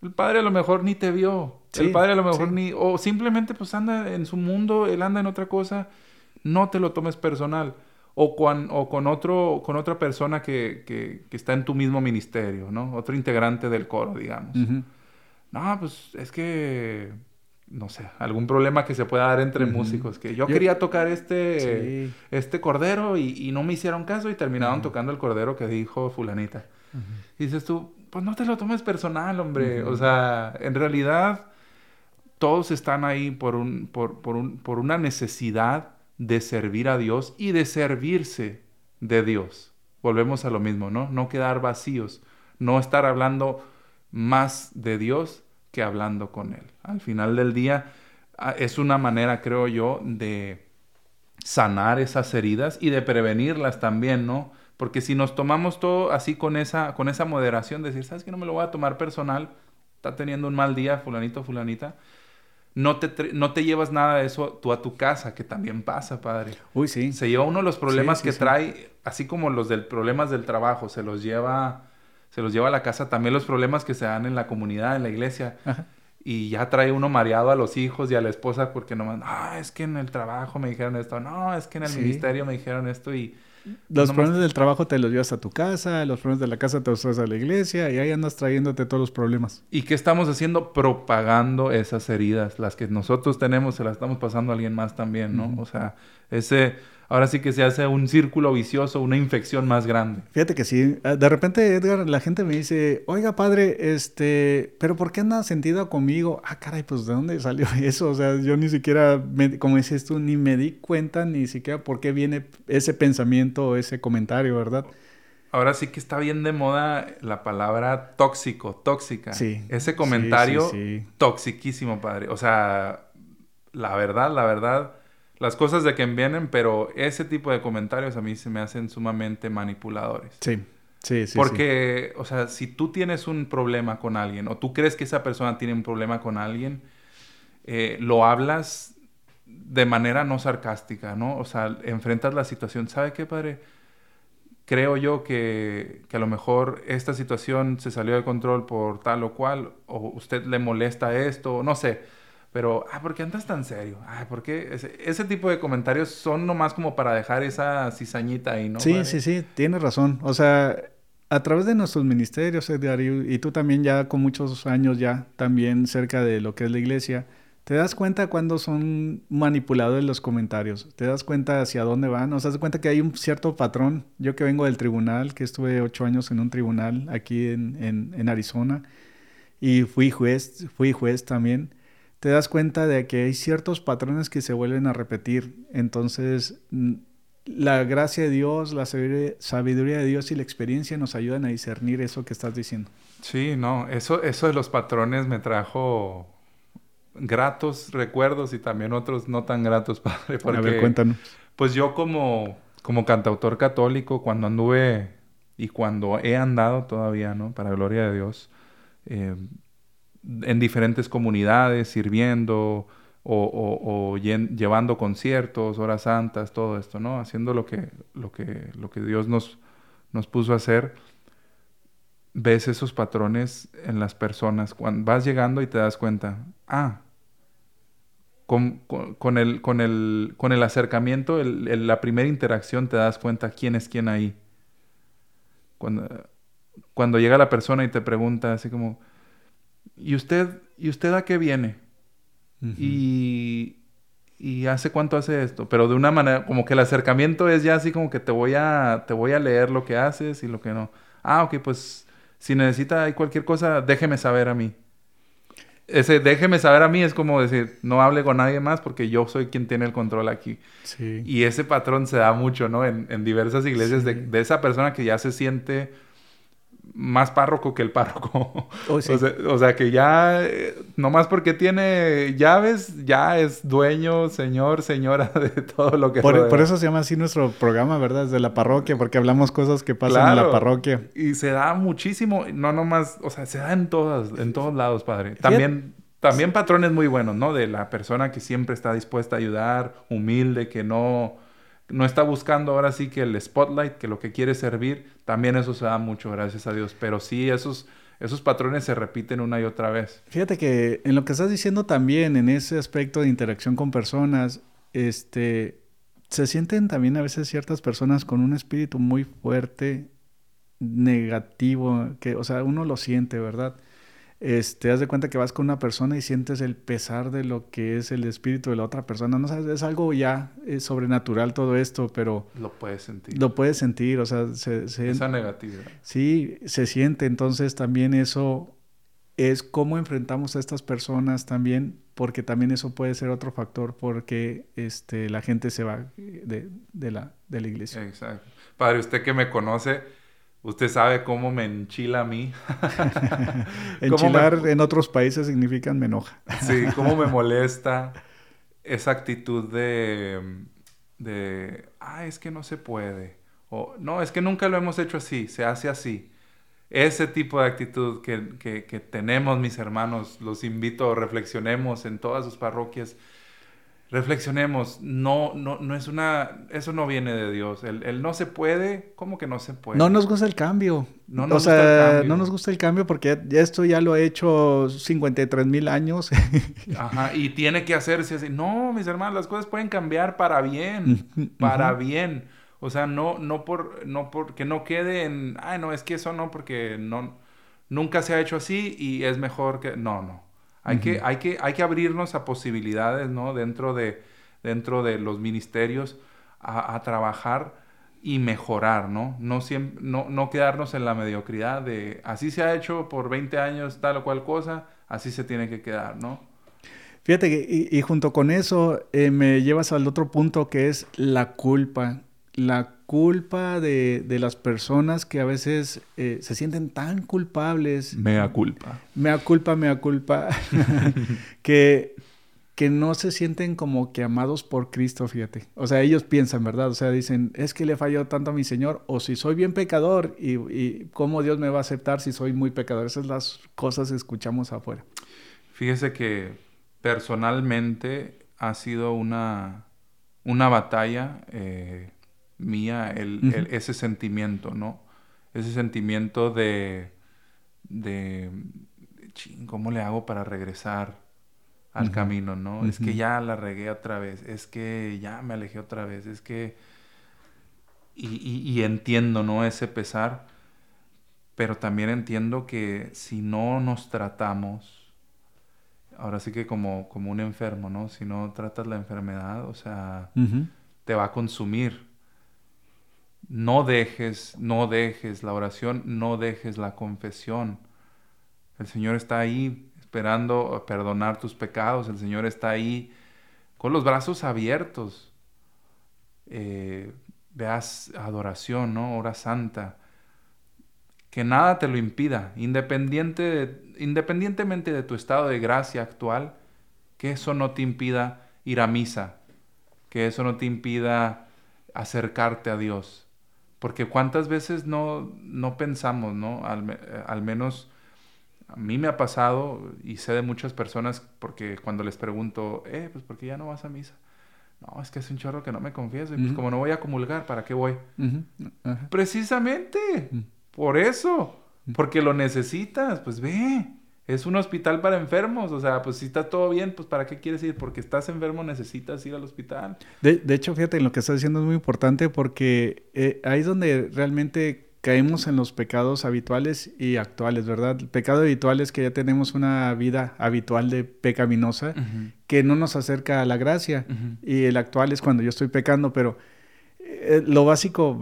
El padre a lo mejor ni te vio. el padre a lo mejor ni, o simplemente pues anda en su mundo, él anda en otra cosa. No te lo tomes personal. O con, o con, otro, con otra persona que, que, que, está en tu mismo ministerio, ¿no? Otro integrante del coro, digamos. No, pues es que no sé, algún problema que se pueda dar entre músicos, que yo, quería tocar este, este cordero y, no me hicieron caso y terminaron tocando el cordero que dijo fulanita. Y dices tú, pues no te lo tomes personal, hombre. O sea, en realidad todos están ahí por, un, por, por, un, por una necesidad de servir a Dios y de servirse de Dios. Volvemos a lo mismo, ¿no? No quedar vacíos, no estar hablando más de Dios que hablando con Él. Al final del día ah, es una manera, creo yo, de sanar esas heridas y de prevenirlas también, ¿no? Porque si nos tomamos todo así con esa, con esa moderación, decir, ¿sabes que no me lo voy a tomar personal? Está teniendo un mal día, fulanito, fulanita. No te, no te llevas nada de eso tú a tu casa, que también pasa, padre. Uy, sí. Se lleva uno de los problemas que trae, así como los del problemas del trabajo, se los lleva se los lleva a la casa, también los problemas que se dan en la comunidad, en la iglesia. Y ya trae uno mareado a los hijos y a la esposa porque nomás, ah, es que en el trabajo me dijeron esto, no, es que en el ministerio me dijeron esto y... Los problemas del trabajo te los llevas a tu casa, los problemas de la casa te los traes a la iglesia y ahí andas trayéndote todos los problemas. ¿Y qué estamos haciendo? Propagando esas heridas. Las que nosotros tenemos se las estamos pasando a alguien más también, ¿no? O sea, ese ahora sí que se hace un círculo vicioso, una infección más grande. Fíjate que sí. Ah, de repente, Edgar, la gente me dice, oiga, padre, este, pero ¿por qué anda sentido conmigo? Ah, caray, pues ¿de dónde salió eso? O sea, yo ni siquiera, como dices tú, ni me di cuenta ni siquiera por qué viene ese pensamiento o ese comentario, ¿verdad? Ahora sí que está bien de moda la palabra tóxico, tóxica. Sí. Ese comentario sí, toxiquísimo, padre. O sea, la verdad, la verdad las cosas de quien vienen, pero ese tipo de comentarios a mí se me hacen sumamente manipuladores. Sí, sí, sí. Porque, o sea, si tú tienes un problema con alguien o tú crees que esa persona tiene un problema con alguien, eh, lo hablas de manera no sarcástica, ¿no? O sea, enfrentas la situación. ¿Sabe qué, padre? Creo yo que, que a lo mejor esta situación se salió de control por tal o cual, o usted le molesta esto, no sé pero, ah, ¿por qué andas tan serio? Ah, ¿por qué? Ese, tipo de comentarios son nomás como para dejar esa cizañita ahí, ¿no? Sí, sí, sí, tienes razón. O sea, a través de nuestros ministerios, Edgar, y, tú también ya con muchos años ya también cerca de lo que es la iglesia, te das cuenta cuando son manipulados los comentarios, te das cuenta hacia dónde van, o sea, te das cuenta que hay un cierto patrón. Yo que vengo del tribunal, que estuve ocho años en un tribunal aquí en, en, en Arizona, y fui juez, fui juez también te das cuenta de que hay ciertos patrones que se vuelven a repetir. Entonces, la gracia de Dios, la sabiduría de Dios y la experiencia nos ayudan a discernir eso que estás diciendo. Sí, no, eso, eso de los patrones me trajo gratos recuerdos y también otros no tan gratos, padre. Porque, a ver, cuéntanos. Pues yo como, como cantautor católico, cuando anduve y cuando he andado todavía, ¿no? Para gloria de Dios, eh, en diferentes comunidades, sirviendo o, llevando conciertos, horas santas, todo esto, ¿no? Haciendo lo que, lo que, lo que Dios nos, nos puso a hacer. Ves esos patrones en las personas. Cuando vas llegando y te das cuenta, ah, con, el, con, el, con el acercamiento, la primera interacción te das cuenta quién es quién ahí. Cuando, cuando llega la persona y te pregunta así como, ¿y usted, ¿y usted a qué viene? y, y, hace cuánto hace esto? Pero de una manera, como que el acercamiento es ya así como que te voy a, te voy a leer lo que haces y lo que no. Ah, ok, pues si necesita cualquier cosa, déjeme saber a mí. Ese déjeme saber a mí es como decir, no hable con nadie más porque yo soy quien tiene el control aquí. Sí. Y ese patrón se da mucho, ¿no? En, en diversas iglesias de, de, esa persona que ya se siente más párroco que el párroco. Oh, o, sea, que ya, eh, nomás porque tiene llaves, ya es dueño, señor, señora de todo lo que... Por, por eso se llama así nuestro programa, ¿verdad? Desde la parroquia, porque hablamos cosas que pasan en la parroquia. Y se da muchísimo, no nomás, o sea, se da en todas, en todos lados, padre. También... También patrones muy buenos, ¿no? De la persona que siempre está dispuesta a ayudar, humilde, que no, no está buscando ahora sí que el spotlight, que lo que quiere servir, también eso se da mucho, gracias a Dios. Pero sí, esos, esos patrones se repiten una y otra vez. Fíjate que en lo que estás diciendo también, en ese aspecto de interacción con personas, este, se sienten también a veces ciertas personas con un espíritu muy fuerte, negativo, que, o sea, uno lo siente, ¿verdad? Este, haz de cuenta que vas con una persona y sientes el pesar de lo que es el espíritu de la otra persona. No sabes, es algo ya es sobrenatural todo esto, pero... Lo puedes sentir. Lo puedes sentir, o sea, se, Esa negatividad. Sí, se siente. Entonces también eso es cómo enfrentamos a estas personas también, porque también eso puede ser otro factor porque este, la gente se va de, de la, de la iglesia. Exacto. Padre, usted que me conoce Usted sabe cómo me enchila a mí. Enchilar en otros países significa me enoja. sí, cómo me molesta esa actitud de, de, ah, es que no se puede. O, no, es que nunca lo hemos hecho así, se hace así. Ese tipo de actitud que, que, que tenemos, mis hermanos, los invito, reflexionemos en todas sus parroquias reflexionemos, no, no, no es una, eso no viene de Dios. El, no se puede, ¿cómo que no se puede? No nos gusta el cambio. No nos gusta el cambio. no nos gusta el cambio porque ya, esto ya lo he hecho 53 mil años. Ajá, y tiene que hacerse así. No, mis hermanos, las cosas pueden cambiar para bien, para bien. O sea, no, no por, no porque no quede en, ay, no, es que eso no, porque no, nunca se ha hecho así y es mejor que, no, no. Hay, que, hay, que, hay que abrirnos a posibilidades, ¿no? Dentro de, dentro de los ministerios a, trabajar y mejorar, ¿no? No, siempre, no, no quedarnos en la mediocridad de así se ha hecho por 20 años tal o cual cosa, así se tiene que quedar, ¿no? Fíjate que, y, junto con eso eh, me llevas al otro punto que es la culpa. La culpa de, las personas que a veces eh, se sienten tan culpables. Mea culpa. Mea culpa, mea culpa. que, que no se sienten como que amados por Cristo, fíjate. O sea, ellos piensan, ¿verdad? O sea, dicen, es que le falló tanto a mi Señor, o si soy bien pecador, y, y cómo Dios me va a aceptar si soy muy pecador. Esas son las cosas que escuchamos afuera. Fíjese que personalmente ha sido una, una batalla. Eh, mía el, ese sentimiento, ¿no? Ese sentimiento de, de, ¿cómo le hago para regresar al camino, ¿no? Es que ya la regué otra vez, es que ya me alejé otra vez, es que... Y, entiendo, ¿no? Ese pesar, pero también entiendo que si no nos tratamos, ahora sí que como, como un enfermo, ¿no? Si no tratas la enfermedad, o sea, te va a consumir no dejes, no dejes la oración, no dejes la confesión. El Señor está ahí esperando perdonar tus pecados. El Señor está ahí con los brazos abiertos. Eh, veas adoración, ¿no? Hora santa. Que nada te lo impida, independiente independientemente de tu estado de gracia actual, que eso no te impida ir a misa, que eso no te impida acercarte a Dios. Porque cuántas veces no, no pensamos, ¿no? Al, menos a mí me ha pasado y sé de muchas personas porque cuando les pregunto, eh, pues ¿por qué ya no vas a misa? No, es que es un chorro que no me confieso. Y pues como no voy a comulgar, ¿para qué voy? Precisamente, por eso. Porque lo necesitas, pues ve es un hospital para enfermos, o sea, pues si está todo bien, pues ¿para qué quieres ir? Porque estás enfermo, necesitas ir al hospital. De, hecho, fíjate, lo que estás diciendo es muy importante porque eh, ahí es donde realmente caemos en los pecados habituales y actuales, ¿verdad? El pecado habitual es que ya tenemos una vida habitual de pecaminosa que no nos acerca a la gracia y el actual es cuando yo estoy pecando, pero eh, lo básico,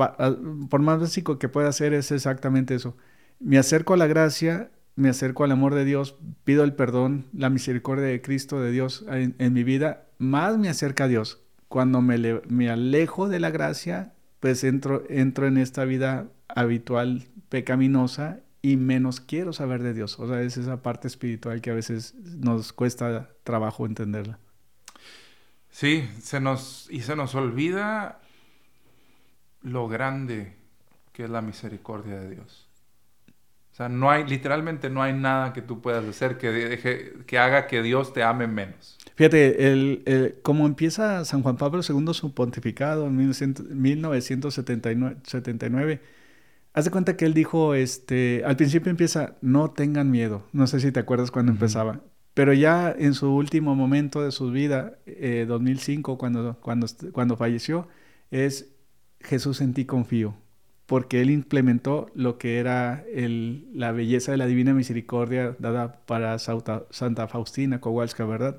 por más básico que pueda ser, es exactamente eso. Me acerco a la gracia me acerco al amor de Dios, pido el perdón, la misericordia de Cristo, de Dios en, mi vida, más me acerca a Dios. Cuando me, me, alejo de la gracia, pues entro, entro en esta vida habitual pecaminosa y menos quiero saber de Dios. O sea, es esa parte espiritual que a veces nos cuesta trabajo entenderla. Sí, se nos, y se nos olvida lo grande que es la misericordia de Dios. Sea, no hay, literalmente no hay nada que tú puedas hacer que, deje, que haga que Dios te ame menos. Fíjate, el, como empieza San Juan Pablo II su pontificado en 1979, haz de cuenta que él dijo, este, al principio empieza, no tengan miedo. No sé si te acuerdas cuando empezaba. Pero ya en su último momento de su vida, 2005, eh, cuando, cuando, cuando falleció, es Jesús en ti confío. Porque él implementó lo que era el, la belleza de la divina misericordia dada para Santa Faustina Kowalska, ¿verdad?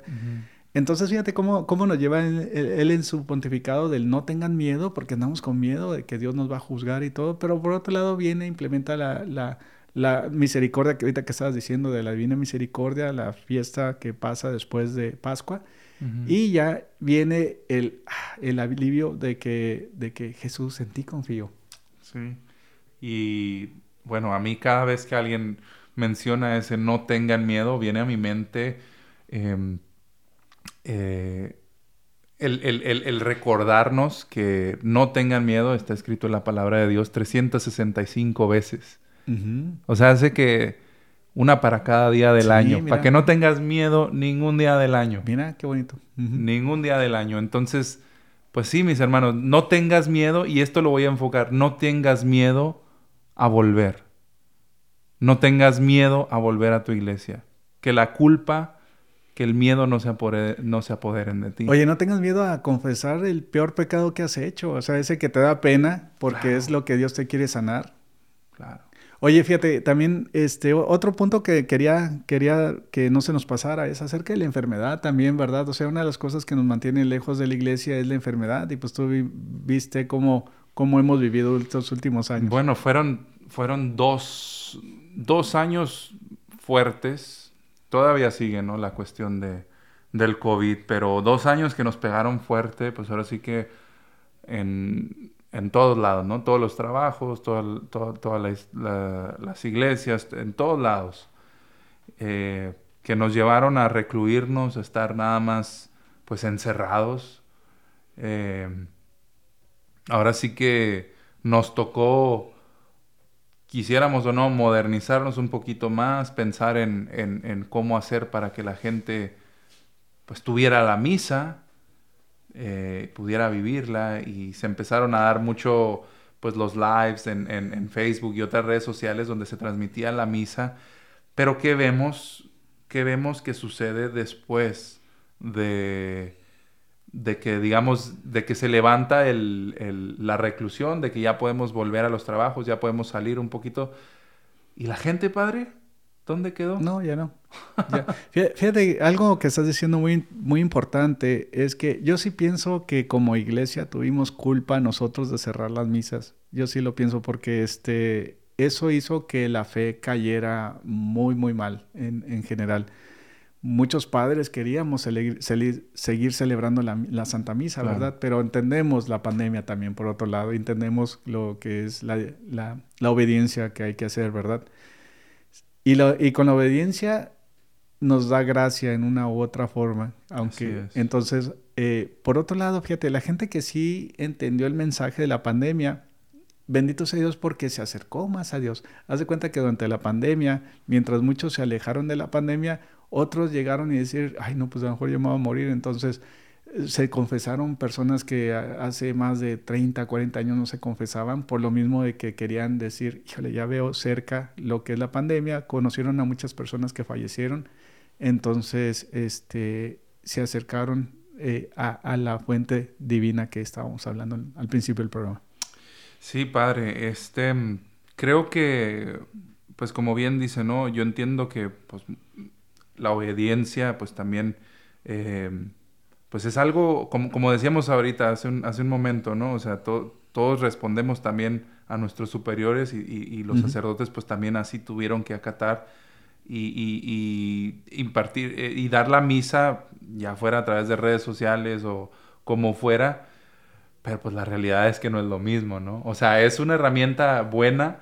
Entonces, fíjate cómo, cómo nos lleva él, en su pontificado del no tengan miedo, porque andamos con miedo de que Dios nos va a juzgar y todo, pero por otro lado viene e implementa la, la, la, misericordia que ahorita que estabas diciendo, de la divina misericordia, la fiesta que pasa después de Pascua, y ya viene el, el alivio de que, de que Jesús en ti confío. Sí, y bueno, a mí cada vez que alguien menciona ese no tengan miedo, viene a mi mente... Em, eh, el, recordarnos que no tengan miedo está escrito en la palabra de Dios 365 veces. O sea, hace que una para cada día del año, para que no tengas miedo ningún día del año. Mira, qué bonito. Ningún día del año. Entonces, pues sí, mis hermanos, no tengas miedo, y esto lo voy a enfocar, no tengas miedo a volver. No tengas miedo a volver a tu iglesia. Que la culpa que el miedo no se, apodere, no se apoderen de ti. Oye, no tengas miedo a confesar el peor pecado que has hecho, o sea, ese que te da pena porque es lo que Dios te quiere sanar. Claro. Oye, fíjate, también este otro punto que quería, quería que no se nos pasara es acerca de la enfermedad también, ¿verdad? O sea, una de las cosas que nos mantiene lejos de la iglesia es la enfermedad y pues tú viste cómo, cómo hemos vivido estos últimos años. Bueno, fueron, fueron dos, dos años fuertes todavía sigue, ¿no? La cuestión de, del COVID, pero dos años que nos pegaron fuerte, pues ahora sí que en, en todos lados, ¿no? Todos los trabajos, todas las iglesias, en todos lados, eh, que nos llevaron a recluirnos, a estar nada más, pues, encerrados. Eh, ahora sí que nos tocó quisiéramos o no modernizarnos un poquito más, pensar en, cómo hacer para que la gente pues tuviera la misa, eh, pudiera vivirla y se empezaron a dar mucho pues los lives en, Facebook y otras redes sociales donde se transmitía la misa, pero ¿qué vemos? ¿Qué vemos que sucede después de de que, digamos, de que se levanta el, la reclusión, de que ya podemos volver a los trabajos, ya podemos salir un poquito. ¿Y la gente, padre? ¿Dónde quedó? No, ya no. Fíjate, algo que estás diciendo muy, muy importante es que yo sí pienso que como iglesia tuvimos culpa nosotros de cerrar las misas. Yo sí lo pienso porque este, eso hizo que la fe cayera muy, muy mal en, en general muchos padres queríamos seguir celebrando la, Santa Misa, ¿verdad? Pero entendemos la pandemia también, por otro lado, entendemos lo que es la, obediencia que hay que hacer, ¿verdad? Y, y, con la obediencia nos da gracia en una u otra forma, aunque entonces, eh, por otro lado, fíjate, la gente que sí entendió el mensaje de la pandemia, bendito sea Dios porque se acercó más a Dios. Haz de cuenta que durante la pandemia, mientras muchos se alejaron de la pandemia, otros llegaron y decir, ay, no, pues a lo mejor yo me voy a morir. Entonces se confesaron personas que hace más de 30, 40 años no se confesaban por lo mismo de que querían decir, híjole, ya veo cerca lo que es la pandemia. Conocieron a muchas personas que fallecieron. Entonces, este, se acercaron eh, a, la fuente divina que estábamos hablando al principio del programa. Sí, padre, este, creo que, pues como bien dice, ¿no? Yo entiendo que, pues, la obediencia, pues también, eh, pues es algo, como, como, decíamos ahorita, hace un, hace un momento, ¿no? O sea, todos respondemos también a nuestros superiores y, los sacerdotes pues también así tuvieron que acatar y, impartir eh, y dar la misa, ya fuera a través de redes sociales o como fuera, pero pues la realidad es que no es lo mismo, ¿no? O sea, es una herramienta buena,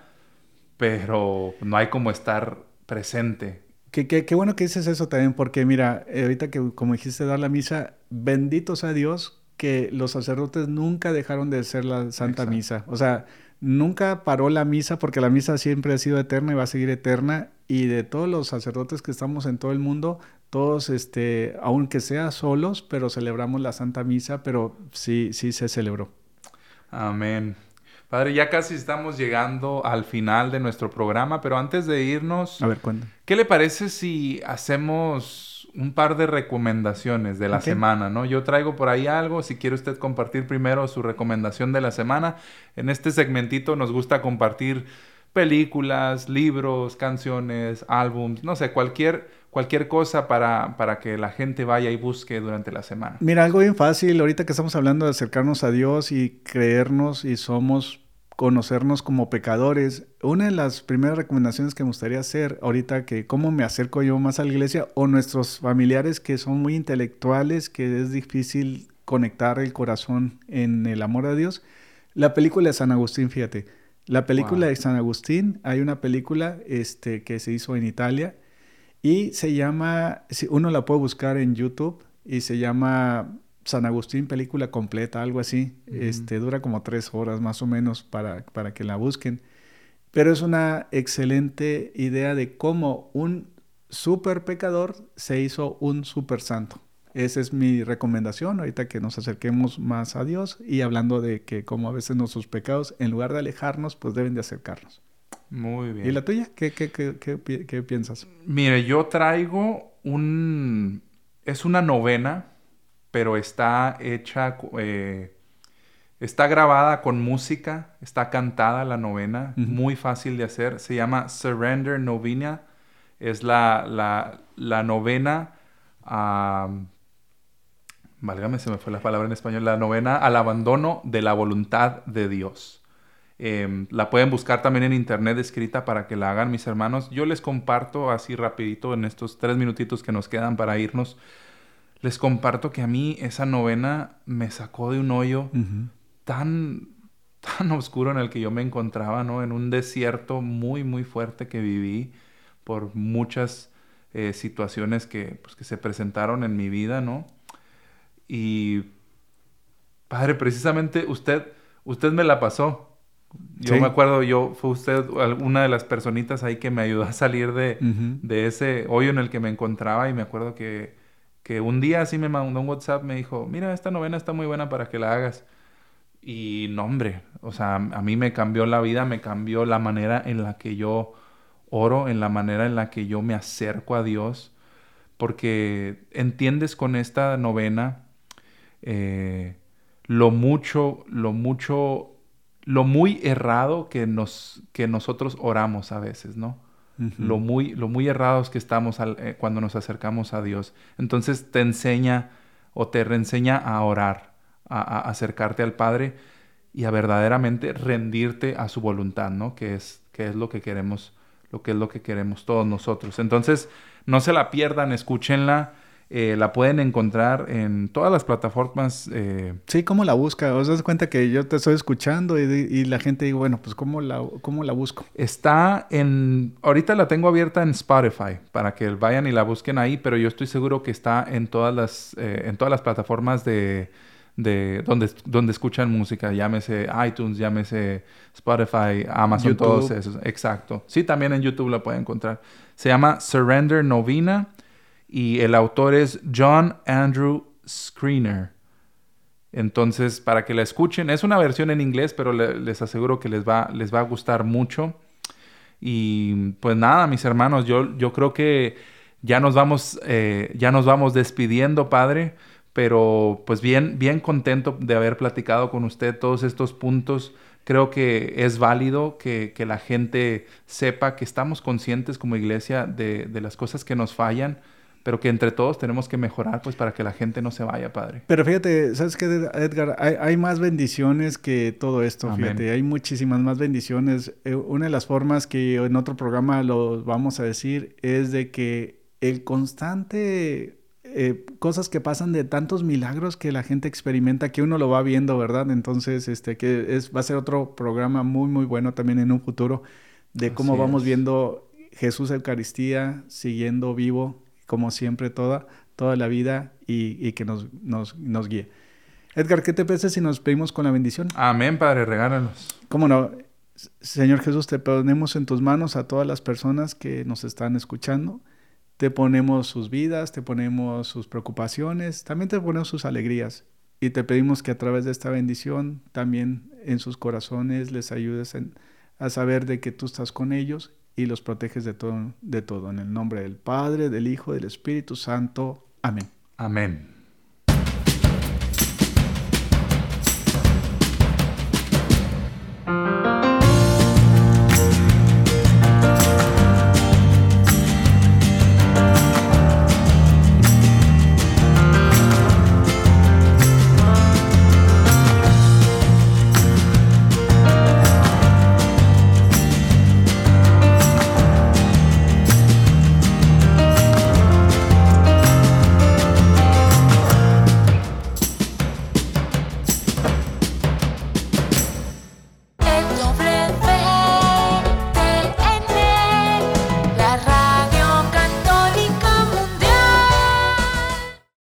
pero no hay como estar presente Qué, bueno que dices eso también, porque mira, eh, ahorita que como dijiste dar la misa, bendito sea Dios que los sacerdotes nunca dejaron de hacer la Santa Misa. O sea, nunca paró la misa porque la misa siempre ha sido eterna y va a seguir eterna. Y de todos los sacerdotes que estamos en todo el mundo, todos, este, aunque sea solos, pero celebramos la Santa Misa, pero sí, sí se celebró. Amén. Padre, ya casi estamos llegando al final de nuestro programa, pero antes de irnos, a ver, ¿qué le parece si hacemos un par de recomendaciones de la semana, ¿no? Yo traigo por ahí algo, si quiere usted compartir primero su recomendación de la semana. En este segmentito nos gusta compartir películas, libros, canciones, álbums, no sé, cualquier, cualquier cosa para, para que la gente vaya y busque durante la semana. Mira, algo bien fácil, ahorita que estamos hablando de acercarnos a Dios y creernos y somos conocernos como pecadores. Una de las primeras recomendaciones que me gustaría hacer ahorita que cómo me acerco yo más a la iglesia o nuestros familiares que son muy intelectuales, que es difícil conectar el corazón en el amor a Dios. La película de San Agustín, fíjate. La película de San Agustín, hay una película este, que se hizo en Italia y se llama, uno la puede buscar en YouTube y se llama San Agustín, película completa, algo así. este, dura como tres horas más o menos para, para que la busquen. Pero es una excelente idea de cómo un super pecador se hizo un super santo. Esa es mi recomendación ahorita que nos acerquemos más a Dios y hablando de que como a veces nuestros pecados, en lugar de alejarnos, pues deben de acercarnos. Muy bien. ¿Y la tuya? ¿Qué, qué, qué, qué piensas? Mire, yo traigo un... Es una novena pero está hecha, eh, está grabada con música, está cantada la novena, muy fácil de hacer. Se llama Surrender Novena. Es la, la, novena, válgame, se me fue la palabra en español, la novena al abandono de la voluntad de Dios. Em, la pueden buscar también en internet escrita para que la hagan mis hermanos. Yo les comparto así rapidito en estos tres minutitos que nos quedan para irnos les comparto que a mí esa novena me sacó de un hoyo tan, tan oscuro en el que yo me encontraba, ¿no? En un desierto muy, muy fuerte que viví por muchas eh, situaciones que, pues, que se presentaron en mi vida, ¿no? Y, padre, precisamente usted, usted me la pasó. Yo me acuerdo, yo fue usted una de las personitas ahí que me ayudó a salir de, de ese hoyo en el que me encontraba y me acuerdo que que un día así me mandó un WhatsApp, me dijo, mira, esta novena está muy buena para que la hagas. Y no, hombre, o sea, a mí me cambió la vida, me cambió la manera en la que yo oro, en la manera en la que yo me acerco a Dios, porque entiendes con esta novena eh, lo mucho, lo mucho, lo muy errado que, nos, que nosotros oramos a veces, ¿no? lo, muy, lo muy errados que estamos eh, cuando nos acercamos a Dios. Entonces te enseña o te reenseña a orar, a, acercarte al Padre y a verdaderamente rendirte a su voluntad, ¿no? Que es, que es lo que queremos, lo que es lo que queremos todos nosotros. Entonces, no se la pierdan, escúchenla. Eh, la pueden encontrar en todas las plataformas. Eh... Sí, ¿cómo la busca? ¿Os das cuenta que yo te estoy escuchando y, la gente dice, bueno, pues ¿cómo la, ¿cómo la busco? Está en... Ahorita la tengo abierta en Spotify para que vayan y la busquen ahí, pero yo estoy seguro que está en todas las, eh, en todas las plataformas de, de donde, donde escuchan música, llámese iTunes, llámese Spotify, Amazon, todos esos. Exacto. Sí, también en YouTube la pueden encontrar. Se llama Surrender Novena y el autor es John Andrew Screener. Entonces, para que la escuchen, es una versión en inglés, pero les aseguro que les va, les va a gustar mucho. Y pues nada, mis hermanos, yo, yo creo que ya nos vamos, eh, ya nos vamos despidiendo, Padre, pero pues bien, bien contento de haber platicado con usted todos estos puntos. Creo que es válido que, la gente sepa que estamos conscientes como iglesia de, de las cosas que nos fallan pero que entre todos tenemos que mejorar pues para que la gente no se vaya, Padre. Pero fíjate, ¿sabes qué, Edgar? Hay, más bendiciones que todo esto, fíjate, hay muchísimas más bendiciones. Eh, una de las formas que en otro programa lo vamos a decir es de que el constante eh, cosas que pasan de tantos milagros que la gente experimenta, que uno lo va viendo, ¿verdad? Entonces, este, que es, va a ser otro programa muy, muy bueno también en un futuro de cómo vamos viendo Jesús Eucaristía siguiendo vivo como siempre, toda, toda la vida y, que nos, nos, nos, guíe. Edgar, ¿qué te parece si nos pedimos con la bendición? Amén, Padre, regálanos. ¿Cómo no? Señor Jesús, te ponemos en tus manos a todas las personas que nos están escuchando. Te ponemos sus vidas, te ponemos sus preocupaciones, también te ponemos sus alegrías. Y te pedimos que a través de esta bendición también en sus corazones les ayudes a saber de que tú estás con ellos y los proteges de todo, de todo. En el nombre del Padre, del Hijo, del Espíritu Santo. Amén. Amén.